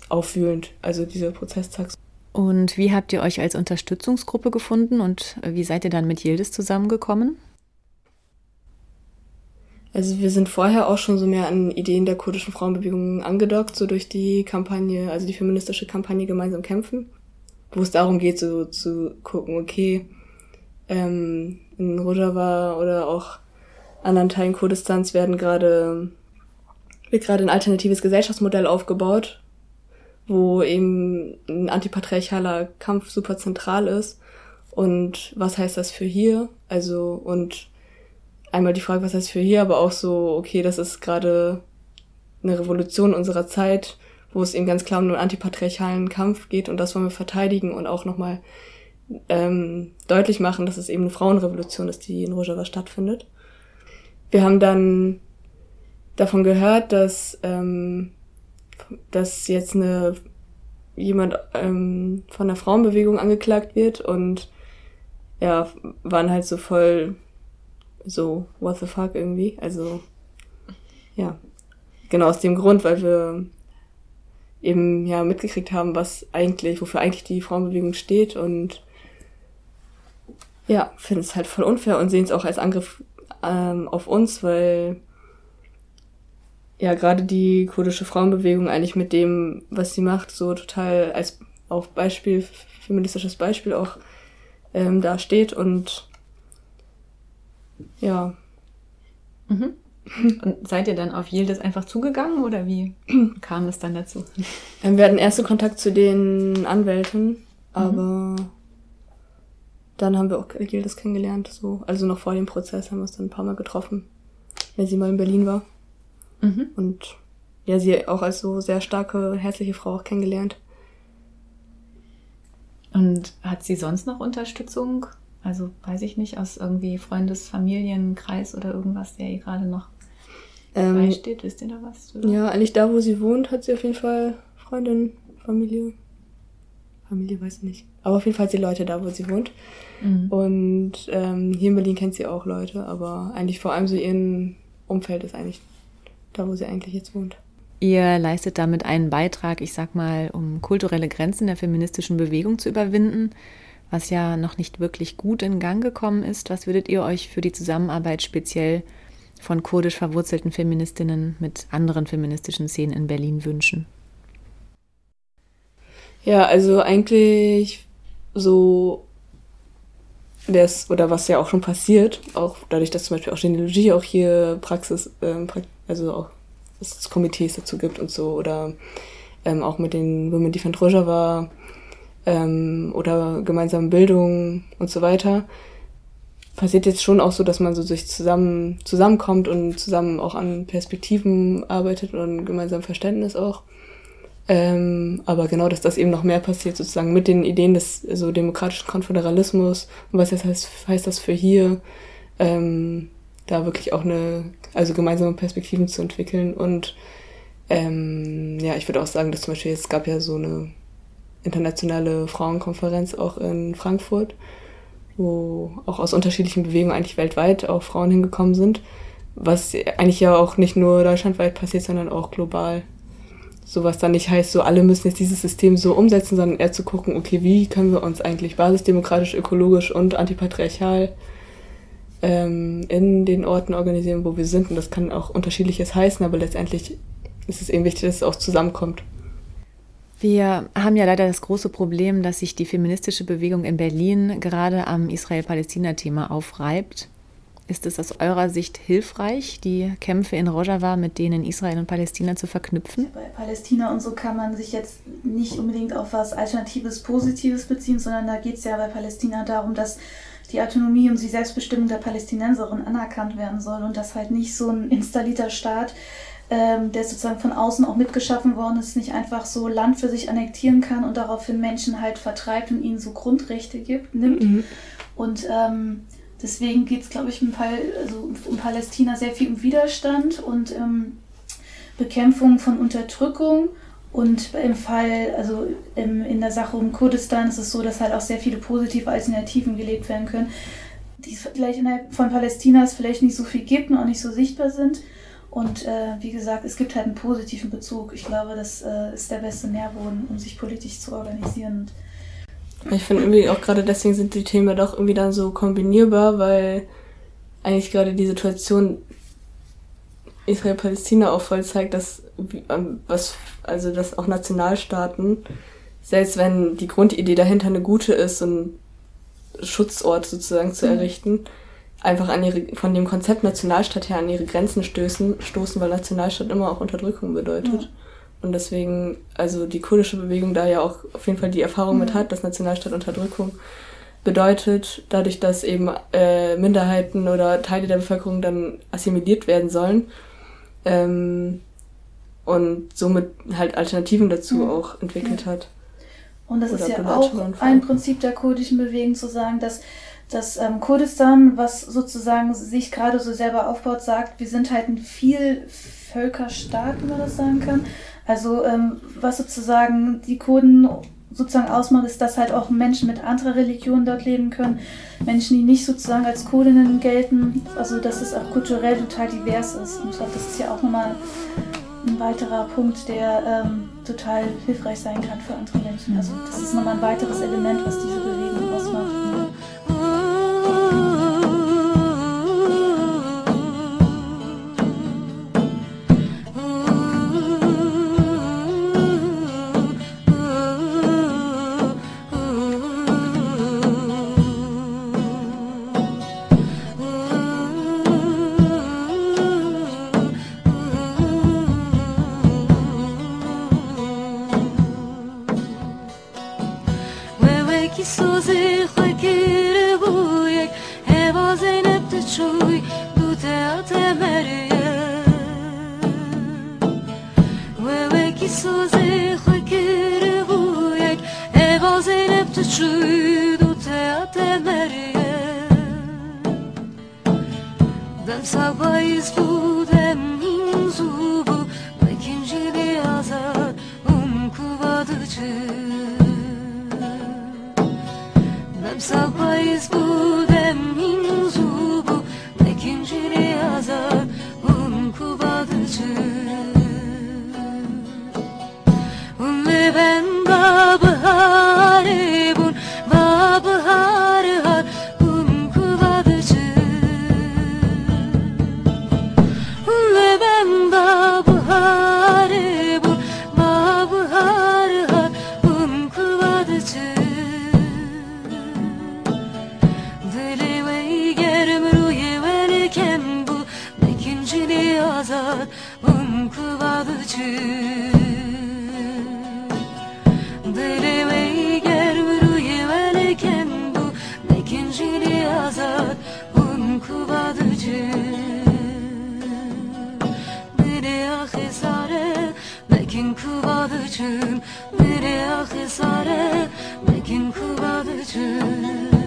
aufwühlend, also dieser Prozesstag. Und wie habt ihr euch als Unterstützungsgruppe gefunden und wie seid ihr dann mit Yildiz zusammengekommen? Also wir sind vorher auch schon so mehr an Ideen der kurdischen Frauenbewegung angedockt, so durch die Kampagne, also die feministische Kampagne Gemeinsam kämpfen, wo es darum geht, so zu gucken, okay, ähm, in Rojava oder auch anderen Teilen Kurdistans werden gerade wird gerade ein alternatives Gesellschaftsmodell aufgebaut, wo eben ein antipatriarchaler Kampf super zentral ist. Und was heißt das für hier? Also, und einmal die Frage, was heißt für hier, aber auch so, okay, das ist gerade eine Revolution unserer Zeit, wo es eben ganz klar um einen antipatriarchalen Kampf geht und das wollen wir verteidigen und auch nochmal ähm, deutlich machen, dass es eben eine Frauenrevolution ist, die in Rojava stattfindet. Wir haben dann davon gehört, dass ähm, dass jetzt eine jemand ähm, von der Frauenbewegung angeklagt wird und ja, waren halt so voll so, what the fuck irgendwie. Also, ja. Genau aus dem Grund, weil wir eben ja mitgekriegt haben, was eigentlich, wofür eigentlich die Frauenbewegung steht und ja, finden es halt voll unfair und sehen es auch als Angriff ähm, auf uns, weil ja gerade die kurdische Frauenbewegung eigentlich mit dem, was sie macht, so total als auch Beispiel, feministisches Beispiel auch ähm, da steht und ja. Mhm. Und seid ihr dann auf Yildiz einfach zugegangen oder wie kam es dann dazu? Ähm, wir hatten ersten Kontakt zu den Anwälten, aber mhm. dann haben wir auch Yildiz kennengelernt, so. Also noch vor dem Prozess haben wir uns dann ein paar Mal getroffen, wenn sie mal in Berlin war. Mhm. Und ja, sie auch als so sehr starke, herzliche Frau auch kennengelernt. Und hat sie sonst noch Unterstützung? Also weiß ich nicht, aus irgendwie Freundes-, Familienkreis oder irgendwas, der ihr gerade noch ähm, beisteht? Wisst ihr da was? Oder? Ja, eigentlich da, wo sie wohnt, hat sie auf jeden Fall Freundin, Familie. Familie weiß ich nicht. Aber auf jeden Fall hat sie Leute da, wo sie wohnt. Mhm. Und ähm, hier in Berlin kennt sie auch Leute, aber eigentlich vor allem so ihren Umfeld ist eigentlich da wo sie eigentlich jetzt wohnt. Ihr leistet damit einen Beitrag, ich sag mal, um kulturelle Grenzen der feministischen Bewegung zu überwinden, was ja noch nicht wirklich gut in Gang gekommen ist. Was würdet ihr euch für die Zusammenarbeit speziell von kurdisch verwurzelten Feministinnen mit anderen feministischen Szenen in Berlin wünschen? Ja, also eigentlich so wäre es, oder was ja auch schon passiert, auch dadurch, dass zum Beispiel auch Genealogie auch hier Praxis, ähm, also auch es Komitees dazu gibt und so, oder ähm, auch mit den Women Defend Rojava ähm, oder gemeinsame Bildung und so weiter, passiert jetzt schon auch so, dass man so sich zusammen zusammenkommt und zusammen auch an Perspektiven arbeitet und gemeinsam Verständnis auch. Ähm, aber genau, dass das eben noch mehr passiert, sozusagen mit den Ideen des so demokratischen Konföderalismus und was das heißt, heißt das für hier, ähm, da wirklich auch eine, also gemeinsame Perspektiven zu entwickeln. Und ähm, ja, ich würde auch sagen, dass zum Beispiel jetzt gab ja so eine internationale Frauenkonferenz auch in Frankfurt, wo auch aus unterschiedlichen Bewegungen eigentlich weltweit auch Frauen hingekommen sind, was eigentlich ja auch nicht nur deutschlandweit passiert, sondern auch global sowas dann nicht heißt, so alle müssen jetzt dieses System so umsetzen, sondern eher zu gucken, okay, wie können wir uns eigentlich basisdemokratisch, ökologisch und antipatriarchal ähm, in den Orten organisieren, wo wir sind. Und das kann auch unterschiedliches heißen, aber letztendlich ist es eben wichtig, dass es auch zusammenkommt. Wir haben ja leider das große Problem, dass sich die feministische Bewegung in Berlin gerade am Israel-Palästina-Thema aufreibt. Ist es aus eurer Sicht hilfreich, die Kämpfe in Rojava mit denen in Israel und Palästina zu verknüpfen? Bei Palästina und so kann man sich jetzt nicht unbedingt auf was Alternatives, Positives beziehen, sondern da geht es ja bei Palästina darum, dass die Autonomie und die Selbstbestimmung der Palästinenserin anerkannt werden soll und dass halt nicht so ein installierter Staat, ähm, der sozusagen von außen auch mitgeschaffen worden ist, nicht einfach so Land für sich annektieren kann und daraufhin Menschen halt vertreibt und ihnen so Grundrechte gibt, nimmt. Mhm. Und ähm, deswegen geht es, glaube ich, im Fall, also um Palästina sehr viel um Widerstand und ähm, Bekämpfung von Unterdrückung. Und im Fall, also im, in der Sache um Kurdistan ist es so, dass halt auch sehr viele positive Alternativen gelebt werden können, die es vielleicht innerhalb von Palästina es vielleicht nicht so viel gibt und auch nicht so sichtbar sind. Und äh, wie gesagt, es gibt halt einen positiven Bezug. Ich glaube, das äh, ist der beste Nährboden, um sich politisch zu organisieren. Ich finde irgendwie auch gerade deswegen sind die Themen doch irgendwie dann so kombinierbar, weil eigentlich gerade die Situation Israel-Palästina auch voll zeigt, dass ähm, was also dass auch Nationalstaaten selbst wenn die Grundidee dahinter eine gute ist, so einen Schutzort sozusagen zu mhm. errichten, einfach an ihre, von dem Konzept Nationalstaat her an ihre Grenzen stößen, stoßen, weil Nationalstaat immer auch Unterdrückung bedeutet. Ja. Und deswegen, also die kurdische Bewegung da ja auch auf jeden Fall die Erfahrung mhm. mit hat, dass Nationalstaat Unterdrückung bedeutet, dadurch, dass eben äh, Minderheiten oder Teile der Bevölkerung dann assimiliert werden sollen. Ähm, und somit halt Alternativen dazu mhm. auch entwickelt ja. hat. Und das Oder ist ja auch ein Prinzip der kurdischen Bewegung zu sagen, dass dass ähm, Kurdistan, was sozusagen sich gerade so selber aufbaut, sagt, wir sind halt ein Vielvölkerstaat, wie man das sagen kann. Also ähm, was sozusagen die Kurden sozusagen ausmacht, ist, dass halt auch Menschen mit anderer Religion dort leben können. Menschen, die nicht sozusagen als Kurdinnen gelten. Also dass es auch kulturell total divers ist. Und ich glaube, das ist ja auch nochmal ein weiterer Punkt, der ähm, total hilfreich sein kann für andere Menschen. Also das ist nochmal ein weiteres Element, was diese gece Nereye hesare Mekin kuvadıcım Nereye hesare Mekin kuvadıcım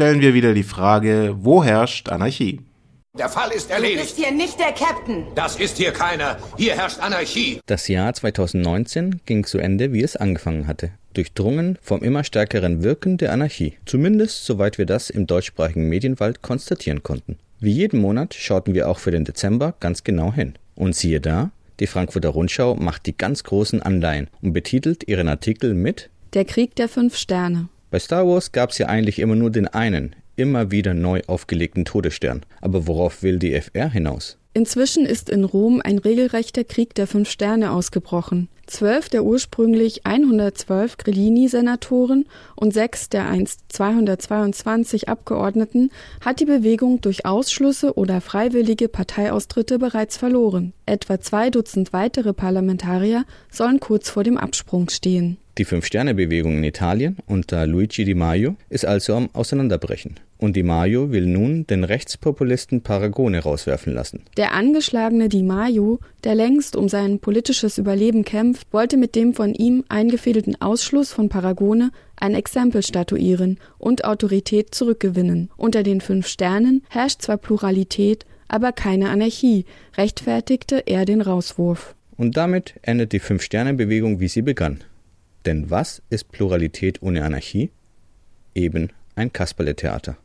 stellen wir wieder die Frage, wo herrscht Anarchie? Der Fall ist Du erledigt. bist hier nicht der Captain. Das ist hier keiner. Hier herrscht Anarchie. Das Jahr 2019 ging zu Ende, wie es angefangen hatte. Durchdrungen vom immer stärkeren Wirken der Anarchie. Zumindest soweit wir das im deutschsprachigen Medienwald konstatieren konnten. Wie jeden Monat schauten wir auch für den Dezember ganz genau hin. Und siehe da, die Frankfurter Rundschau macht die ganz großen Anleihen und betitelt ihren Artikel mit Der Krieg der fünf Sterne. Bei Star Wars gab's ja eigentlich immer nur den einen, immer wieder neu aufgelegten Todesstern. Aber worauf will die FR hinaus? Inzwischen ist in Rom ein regelrechter Krieg der fünf Sterne ausgebrochen. Zwölf der ursprünglich 112 Grillini-Senatoren und sechs der einst 222 Abgeordneten hat die Bewegung durch Ausschlüsse oder freiwillige Parteiaustritte bereits verloren. Etwa zwei Dutzend weitere Parlamentarier sollen kurz vor dem Absprung stehen. Die Fünf-Sterne-Bewegung in Italien unter Luigi Di Maio ist also am Auseinanderbrechen. Und Di Maio will nun den Rechtspopulisten Paragone rauswerfen lassen. Der angeschlagene Di Maio, der längst um sein politisches Überleben kämpft, wollte mit dem von ihm eingefädelten Ausschluss von Paragone ein Exempel statuieren und Autorität zurückgewinnen. Unter den fünf Sternen herrscht zwar Pluralität, aber keine Anarchie, rechtfertigte er den Rauswurf. Und damit endet die Fünf-Sterne-Bewegung, wie sie begann. Denn was ist Pluralität ohne Anarchie? Eben ein Kasperle-Theater.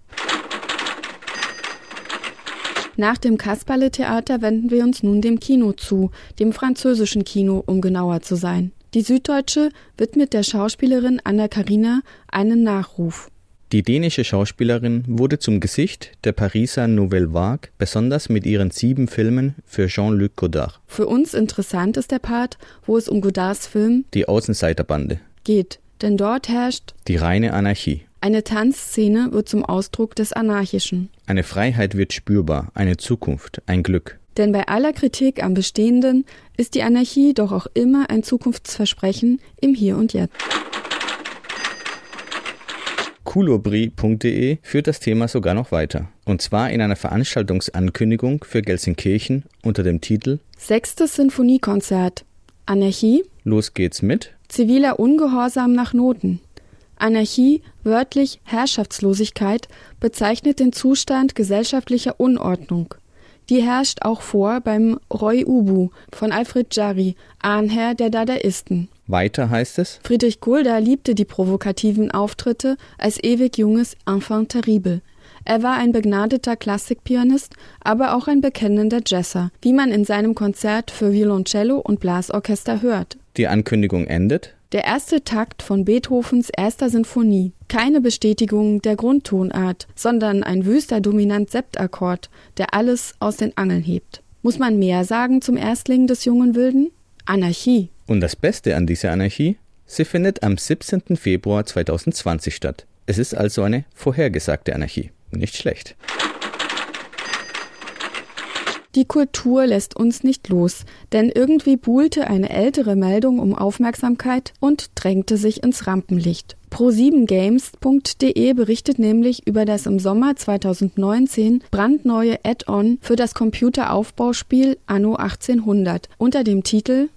Nach dem Kasperle-Theater wenden wir uns nun dem Kino zu, dem französischen Kino, um genauer zu sein. Die Süddeutsche widmet der Schauspielerin Anna Karina einen Nachruf. Die dänische Schauspielerin wurde zum Gesicht der Pariser Nouvelle Vague, besonders mit ihren sieben Filmen für Jean-Luc Godard. Für uns interessant ist der Part, wo es um Godards Film Die Außenseiterbande. geht, denn dort herrscht Die reine Anarchie. eine Tanzszene wird zum Ausdruck des Anarchischen. Eine Freiheit wird spürbar, eine Zukunft, ein Glück. Denn bei aller Kritik am Bestehenden ist die Anarchie doch auch immer ein Zukunftsversprechen im Hier und Jetzt. Kulobri.de führt das Thema sogar noch weiter. Und zwar in einer Veranstaltungsankündigung für Gelsenkirchen unter dem Titel Sechstes Sinfoniekonzert. Anarchie, Los geht's mit ziviler Ungehorsam nach Noten. Anarchie, wörtlich Herrschaftslosigkeit, bezeichnet den Zustand gesellschaftlicher Unordnung. Die herrscht auch vor beim Roy Ubu von Alfred Jarry, Ahnherr der Dadaisten. Weiter heißt es Friedrich Gulda liebte die provokativen Auftritte als ewig junges Enfant terrible. Er war ein begnadeter Klassikpianist, aber auch ein bekennender Jazzer, wie man in seinem Konzert für Violoncello und Blasorchester hört. Die Ankündigung endet Der erste Takt von Beethovens erster Sinfonie. Keine Bestätigung der Grundtonart, sondern ein wüster Dominant-Septakkord, der alles aus den Angeln hebt. Muss man mehr sagen zum Erstling des jungen Wilden? Anarchie. Und das Beste an dieser Anarchie? Sie findet am 17. Februar 2020 statt. Es ist also eine vorhergesagte Anarchie. Nicht schlecht. Die Kultur lässt uns nicht los, denn irgendwie buhlte eine ältere Meldung um Aufmerksamkeit und drängte sich ins Rampenlicht. Pro7games.de berichtet nämlich über das im Sommer 2019 brandneue Add-on für das Computeraufbauspiel Anno 1800 unter dem Titel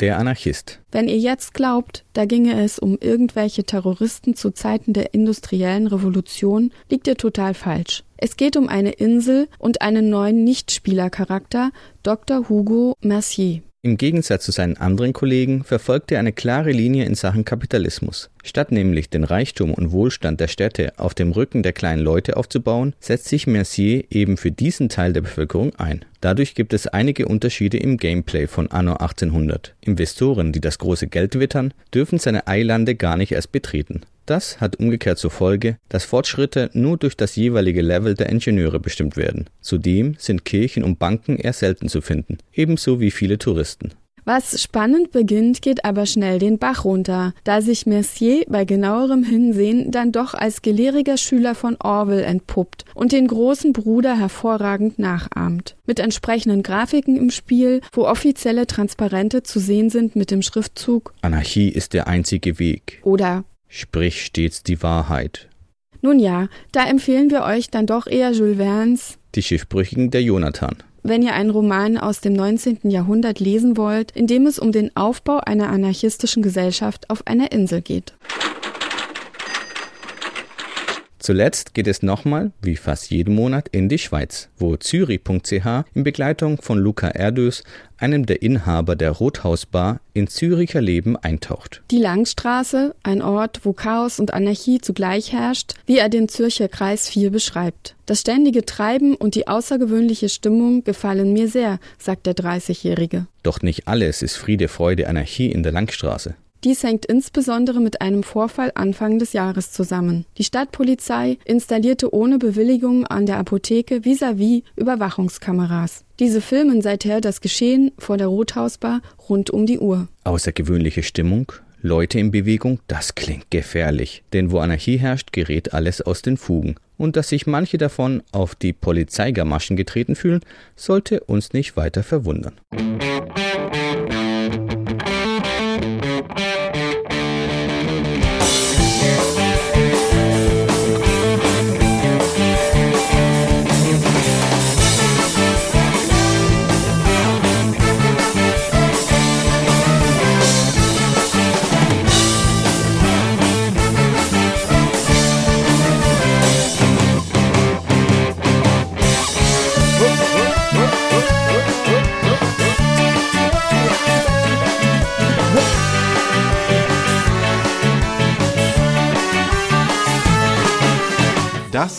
Der Anarchist. Wenn ihr jetzt glaubt, da ginge es um irgendwelche Terroristen zu Zeiten der industriellen Revolution, liegt ihr total falsch. Es geht um eine Insel und einen neuen Nichtspielercharakter, Dr. Hugo Mercier. Im Gegensatz zu seinen anderen Kollegen verfolgt er eine klare Linie in Sachen Kapitalismus. Statt nämlich den Reichtum und Wohlstand der Städte auf dem Rücken der kleinen Leute aufzubauen, setzt sich Mercier eben für diesen Teil der Bevölkerung ein. Dadurch gibt es einige Unterschiede im Gameplay von Anno 1800. Investoren, die das große Geld wittern, dürfen seine Eilande gar nicht erst betreten. Das hat umgekehrt zur Folge, dass Fortschritte nur durch das jeweilige Level der Ingenieure bestimmt werden. Zudem sind Kirchen und Banken eher selten zu finden, ebenso wie viele Touristen. Was spannend beginnt, geht aber schnell den Bach runter, da sich Mercier bei genauerem Hinsehen dann doch als gelehriger Schüler von Orwell entpuppt und den großen Bruder hervorragend nachahmt. Mit entsprechenden Grafiken im Spiel, wo offizielle Transparente zu sehen sind mit dem Schriftzug Anarchie ist der einzige Weg. oder Sprich stets die Wahrheit. Nun ja, da empfehlen wir euch dann doch eher Jules Verne's Die Schiffbrüchigen der Jonathan. wenn ihr einen Roman aus dem 19. Jahrhundert lesen wollt, in dem es um den Aufbau einer anarchistischen Gesellschaft auf einer Insel geht. Zuletzt geht es nochmal, wie fast jeden Monat, in die Schweiz, wo Zürich.ch in Begleitung von Luca Erdös, einem der Inhaber der Rothausbar, in Züricher Leben eintaucht. Die Langstraße, ein Ort, wo Chaos und Anarchie zugleich herrscht, wie er den Zürcher Kreis 4 beschreibt. Das ständige Treiben und die außergewöhnliche Stimmung gefallen mir sehr, sagt der 30-Jährige. Doch nicht alles ist Friede, Freude, Anarchie in der Langstraße. Dies hängt insbesondere mit einem Vorfall Anfang des Jahres zusammen. Die Stadtpolizei installierte ohne Bewilligung an der Apotheke vis-à-vis Überwachungskameras. Diese filmen seither das Geschehen vor der Rothausbar rund um die Uhr. Außergewöhnliche Stimmung, Leute in Bewegung, das klingt gefährlich. Denn wo Anarchie herrscht, gerät alles aus den Fugen. Und dass sich manche davon auf die Polizeigamaschen getreten fühlen, sollte uns nicht weiter verwundern.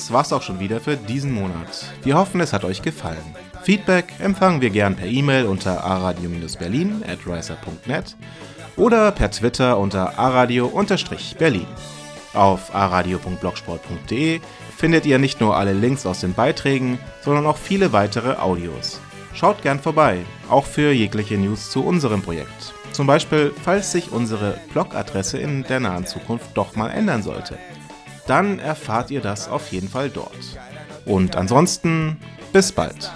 Das war's auch schon wieder für diesen Monat. Wir hoffen, es hat euch gefallen. Feedback empfangen wir gern per E-Mail unter aradio-berlin at riser.net oder per Twitter unter aradio-berlin. Auf aradio.blogsport.de findet ihr nicht nur alle Links aus den Beiträgen, sondern auch viele weitere Audios. Schaut gern vorbei, auch für jegliche News zu unserem Projekt. Zum Beispiel, falls sich unsere Blogadresse in der nahen Zukunft doch mal ändern sollte. Dann erfahrt ihr das auf jeden Fall dort. Und ansonsten, bis bald.